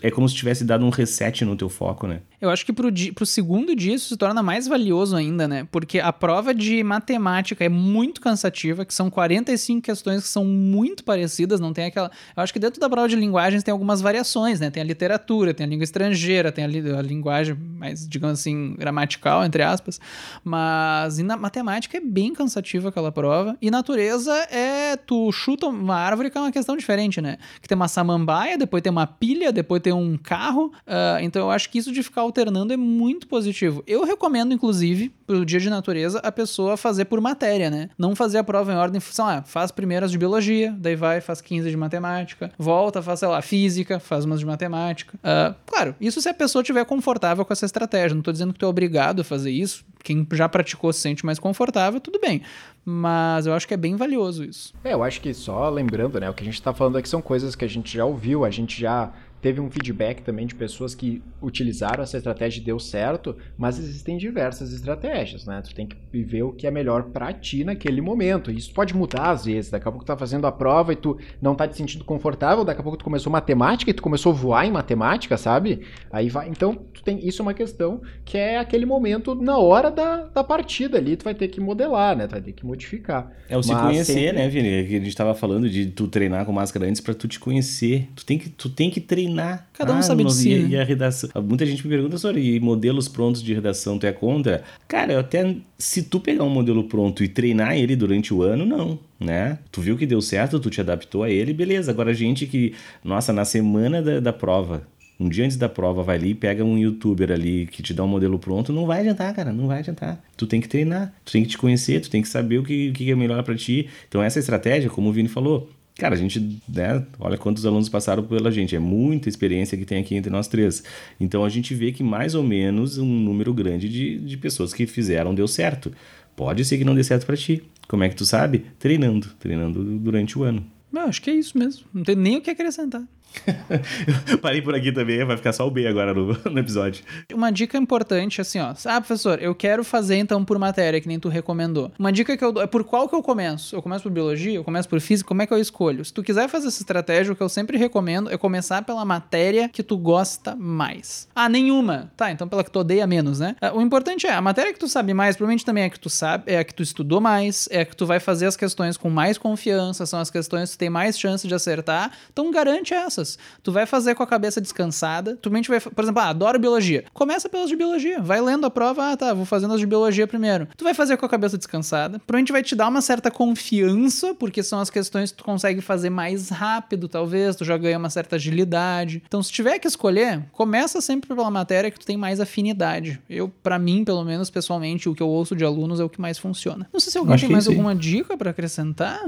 é como se tivesse dado um reset no teu foco, né? Eu acho que pro, di, pro segundo dia isso se torna mais valioso ainda, né? Porque a prova de matemática é muito cansativa, que são 45 questões que são muito parecidas, não tem aquela... Eu acho que dentro da prova de linguagens tem algumas variações, né? Tem a literatura, tem a língua estrangeira, tem a, li, a linguagem mais, digamos assim, gramatical, entre aspas. Mas na matemática é bem cansativa aquela prova. E natureza é... Tu chuta uma árvore que é uma questão diferente, né? Que tem uma samambaia, depois tem uma pilha, depois tem um carro. Uh, então eu acho que isso de ficar alternando é muito positivo. Eu recomendo, inclusive, pro dia de natureza, a pessoa fazer por matéria, né? Não fazer a prova em ordem, sei lá, faz primeiras de biologia, daí vai, faz 15 de matemática, volta, faz, sei lá, física, faz umas de matemática. Uh, claro, isso se a pessoa estiver confortável com essa estratégia. Não tô dizendo que tu é obrigado a fazer isso. Quem já praticou se sente mais confortável, tudo bem. Mas eu acho que é bem valioso isso. É, eu acho que só lembrando, né? O que a gente tá falando aqui são coisas que a gente já ouviu, a gente já teve um feedback também de pessoas que utilizaram essa estratégia e deu certo, mas existem diversas estratégias, né? Tu tem que ver o que é melhor para ti naquele momento. Isso pode mudar às vezes. Daqui a pouco tu tá fazendo a prova e tu não tá te sentindo confortável, daqui a pouco tu começou matemática e tu começou a voar em matemática, sabe? Aí vai. Então, tu tem isso é uma questão que é aquele momento na hora da, da partida ali, tu vai ter que modelar, né? Tu vai ter que modificar. É o se conhecer, sempre... né, Vini? Que a gente tava falando de tu treinar com máscara antes para tu te conhecer. Tu tem que tu tem que treinar treinar. Cada um ah, sabe de si. E, e, a redação. Muita gente me pergunta sobre e modelos prontos de redação, tu é contra? Cara, eu até. Se tu pegar um modelo pronto e treinar ele durante o ano, não. Né? Tu viu que deu certo, tu te adaptou a ele, beleza. Agora, gente que, nossa, na semana da, da prova, um dia antes da prova, vai ali e pega um youtuber ali que te dá um modelo pronto, não vai adiantar, cara, não vai adiantar. Tu tem que treinar, tu tem que te conhecer, tu tem que saber o que, o que é melhor para ti. Então, essa estratégia, como o Vini falou, Cara, a gente, né, olha quantos alunos passaram pela gente, é muita experiência que tem aqui entre nós três. Então a gente vê que mais ou menos um número grande de, de pessoas que fizeram deu certo. Pode ser que não dê certo para ti. Como é que tu sabe? Treinando, treinando durante o ano. Não, acho que é isso mesmo. Não tem nem o que acrescentar. [LAUGHS] Parei por aqui também, vai ficar só o B agora no, no, episódio. Uma dica importante, assim, ó. Ah, professor, eu quero fazer então por matéria, que nem tu recomendou. Uma dica que eu dou é por qual que eu começo? Eu começo por biologia? Eu começo por física? Como é que eu escolho? Se tu quiser fazer essa estratégia, o que eu sempre recomendo é começar pela matéria que tu gosta mais. Ah, nenhuma. Tá, então pela que tu odeia menos, né? Ah, o importante é, a matéria que tu sabe mais, provavelmente também é a que tu sabe, é a que tu estudou mais, é a que tu vai fazer as questões com mais confiança, são as questões que tu tem mais chance de acertar. Então garante essas. Tu vai fazer com a cabeça descansada. Tu mente vai, por exemplo, ah, adoro biologia. Começa pelas de biologia. Vai lendo a prova, ah, tá, vou fazendo as de biologia primeiro. Tu vai fazer com a cabeça descansada. Provavelmente vai te dar uma certa confiança, porque são as questões que tu consegue fazer mais rápido, talvez. Tu já ganha uma certa agilidade. Então, se tiver que escolher, começa sempre pela matéria que tu tem mais afinidade. Eu, para mim, pelo menos pessoalmente, o que eu ouço de alunos é o que mais funciona. Não sei se alguém Acho tem mais sim. alguma dica para acrescentar.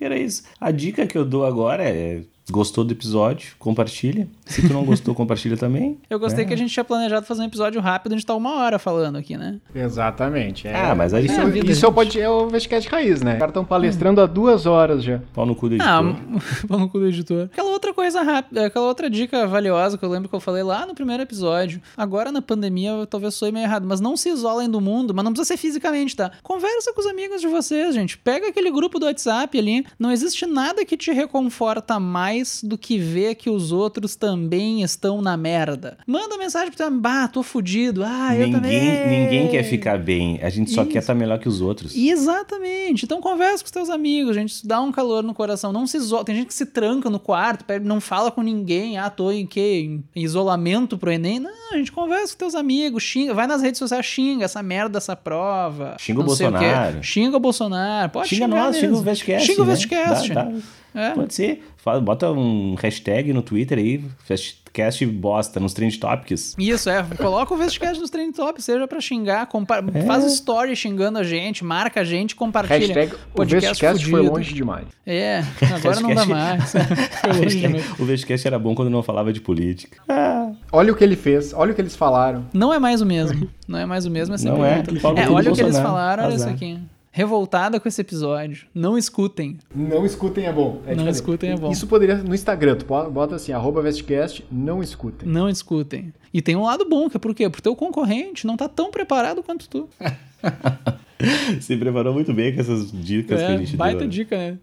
Era isso. A dica que eu dou agora é Gostou do episódio? Compartilha. Se tu não gostou, [LAUGHS] compartilha também. Eu gostei É. que a gente tinha planejado fazer um episódio rápido, a gente tá uma hora falando aqui, né? Exatamente. é. Ah, mas aí isso, é a vida, isso é o pod- é o Vestcast Raiz, né? Os caras estão palestrando há duas horas já. Pau no cu do Ah, editor. [LAUGHS] pau no cu do editor. Aquela outra coisa rápida, aquela outra dica valiosa que eu lembro que eu falei lá no primeiro episódio. Agora na pandemia eu talvez soe meio errado, mas não se isolem do mundo, mas não precisa ser fisicamente, tá? Conversa com os amigos de vocês, gente. Pega aquele grupo do WhatsApp ali. Não existe nada que te reconforta mais do que ver que os outros também estão na merda. Manda mensagem pro teu amigo, bah, tô fudido. Ah, eu também. ninguém, ninguém quer ficar bem. A gente só Isso. quer estar melhor que os outros. Exatamente. Então conversa com os teus amigos, gente. Isso dá um calor no coração. Não se isola. Tem gente que se tranca no quarto, não fala com ninguém. Ah, tô em quê? Em isolamento pro Enem. Não, a gente conversa com teus amigos, xinga, vai nas redes sociais, xinga essa merda dessa prova. Xinga o. Bolsonaro. Xinga o Bolsonaro. Pode Xinga xingar nós, xinga mesmo. o Vestcast. Xinga o né? Vestcast. Dá- dá- É. Pode ser. Fala- Bota um hashtag no Twitter aí, Vestcast bosta, nos Trend Topics. Isso, é. Coloca o Vestcast nos trend top, seja pra xingar, compa- É. faz story xingando a gente, marca a gente, compartilha. Hashtag o Vestcast foi longe demais. É, agora não dá mais. [LAUGHS] [LAUGHS] O Vestcast era bom quando não falava de política. Ah, Olha o que ele fez, olha o que eles falaram. Não é mais o mesmo. Não é mais o mesmo, é sempre Não é. É, olha o que eles falaram, olha isso aqui. Revoltada com esse episódio. Não escutem. Não escutem é bom. É Não diferente. escutem é bom. Isso poderia no Instagram, tu bota assim, arroba Vestcast, não escutem. Não escutem. E tem um lado bom, que é por quê? Porque teu concorrente não tá tão preparado quanto tu. [LAUGHS] se preparou muito bem com essas dicas que a É, gente baita deu. né? dica, né?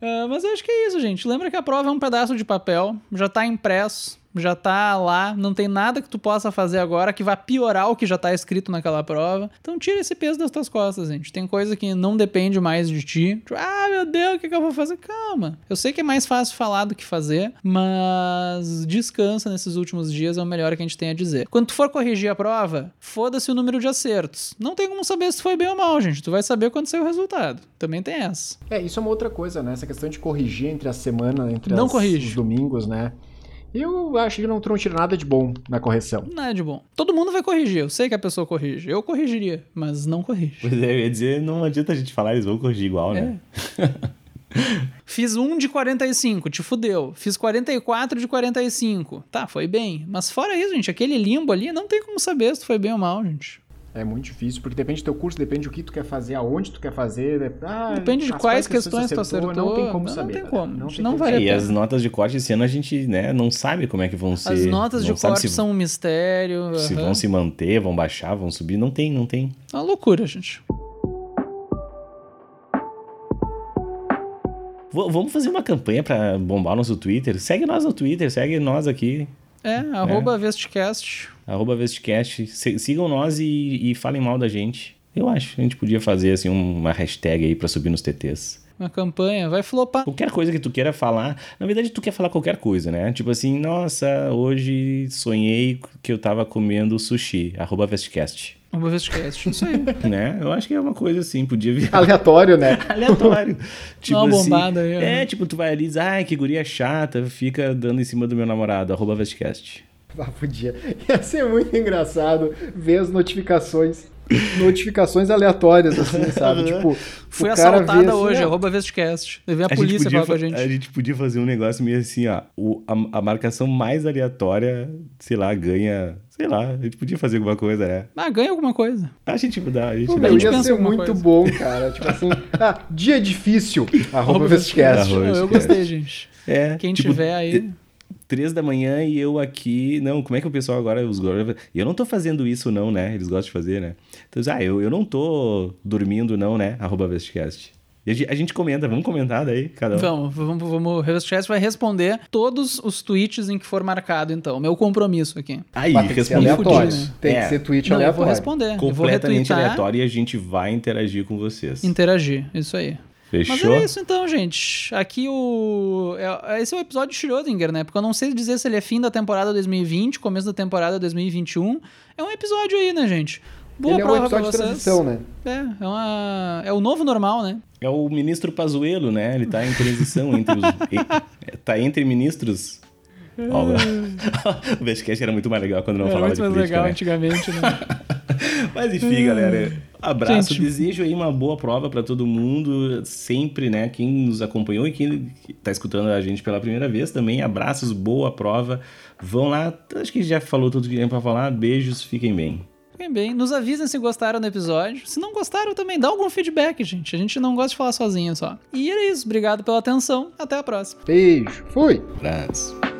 Ah, mas eu acho que é isso, gente. Lembra que a prova é um pedaço de papel, já tá impresso, já tá lá, não tem nada que tu possa fazer agora que vá piorar o que já tá escrito naquela prova. Então tira esse peso das tuas costas, gente. Tem coisa que não depende mais de ti. Ah, meu Deus, o que, que eu vou fazer? Calma. Eu sei que é mais fácil falar do que fazer, mas descansa nesses últimos dias é o melhor que a gente tem a dizer. Quando tu for corrigir a prova, foda-se o número de acertos. Não tem como saber se foi bem ou mal, gente. Tu vai saber quando sair o resultado. Também tem essa. É, isso é uma outra coisa, né? Essa questão de corrigir entre a semana, entre Não as- corrige. os domingos, né? Eu acho que não, não tira nada de bom na correção. Nada de bom. Todo mundo vai corrigir. Eu sei que a pessoa corrige. Eu corrigiria, mas não corrige. Pois é, eu ia dizer, não adianta a gente falar, eles vão corrigir igual, né? [LAUGHS] Fiz 1 de 45, te fudeu. Fiz 44 de 45. Tá, foi bem. Mas fora isso, gente, aquele limbo ali, não tem como saber se tu foi bem ou mal, gente. É muito difícil, porque depende do teu curso, depende do que tu quer fazer, aonde tu quer fazer. de- ah, Depende de quais questões questões tu acertou. Não tem como Não saber. tem né? como, Não, tem não saber. E as notas de corte esse ano a gente né, não sabe como é que vão ser. As notas de não corte se, são um mistério. se aham. vão se manter, vão baixar, vão subir. Não tem, não tem. É uma loucura, gente. V- vamos fazer uma campanha pra bombar o nosso Twitter. Segue nós no Twitter, segue nós aqui. É, arroba Vestcast. Arroba Vestcast. Sigam nós e, e falem mal da gente. Eu acho que a gente podia fazer assim uma hashtag aí pra subir nos TTs. Uma campanha. Vai flopar. Qualquer coisa que tu queira falar. Na verdade, tu quer falar qualquer coisa, né? Tipo assim, nossa, hoje sonhei que eu tava comendo sushi. Arroba Vestcast. Arroba Vestcast. Isso aí. [LAUGHS] né? Eu acho que é uma coisa assim, podia vir Aleatório, né? [LAUGHS] aleatório. tipo uma assim, bombada aí, É, né? tipo, tu vai ali e diz, ai, que guria chata, fica dando em cima do meu namorado, arroba Vestcast. [LAUGHS] Ah, podia. Ia ser muito engraçado ver as notificações. Notificações aleatórias, assim, [LAUGHS] sabe? Tipo, Fui assaltada assim, hoje, ah, arroba Vestcast. Deve a, gente polícia podia falar com a gente. A gente podia fazer um negócio meio assim, ó. O, a, a marcação mais aleatória, sei lá, ganha. Sei lá, a gente podia fazer alguma coisa, né? Ah, ganha alguma coisa. A gente dá, a gente Pô, dá. ia ser muito coisa. bom, cara. Tipo assim, ah, dia difícil, [LAUGHS] arroba Vestcast. Eu, gostei, gente. É, Quem tipo, tiver aí. Três da manhã e eu aqui. Não, como é que o pessoal agora. Os... Eu não tô fazendo isso, não, né? Eles gostam de fazer, né? Então, ah, eu, eu não tô dormindo, não, né? Arroba Vestcast. E a gente, comenta, vamos comentar daí, cada um. Vamos, vamos, vamos. O Vestcast vai responder todos os tweets em que for marcado, então. Meu compromisso aqui. Aí, Mas tem que ser responde aleatório. fudido, né? Tem É. que ser tweet Não, eu vou aleatório. responder. Eu vou completamente aleatório e a gente vai interagir com vocês. interagir. Isso aí. Fechou? Mas é isso então, gente. Aqui o. é- Esse é o episódio de Schrödinger, né? Porque eu não sei dizer se ele é fim da temporada 2020, começo da temporada 2021. É um episódio aí, né, gente? Boa Ele é um prova pra episódio de transição, né? É, é, uma... é o novo normal, né? É o ministro Pazuello, né? Ele tá em transição entre os. [LAUGHS] e- tá entre ministros. Ó, [LAUGHS] o Vestcast era muito mais legal quando não Era falava muito de mais política, legal né? antigamente, né? [LAUGHS] Mas enfim, galera. Abraço, Gente. desejo aí uma boa prova pra todo mundo, sempre, né? Quem nos acompanhou e quem tá escutando a gente pela primeira vez também, abraços, boa prova. Vão lá, acho que já falou tudo que tem pra falar. Beijos, fiquem bem. Fiquem bem. Nos avisem se gostaram do episódio. Se não gostaram também, dá algum feedback, gente. A gente não gosta de falar sozinho só. E era isso. Obrigado pela atenção. Até a próxima. Beijo. Fui. Abraço.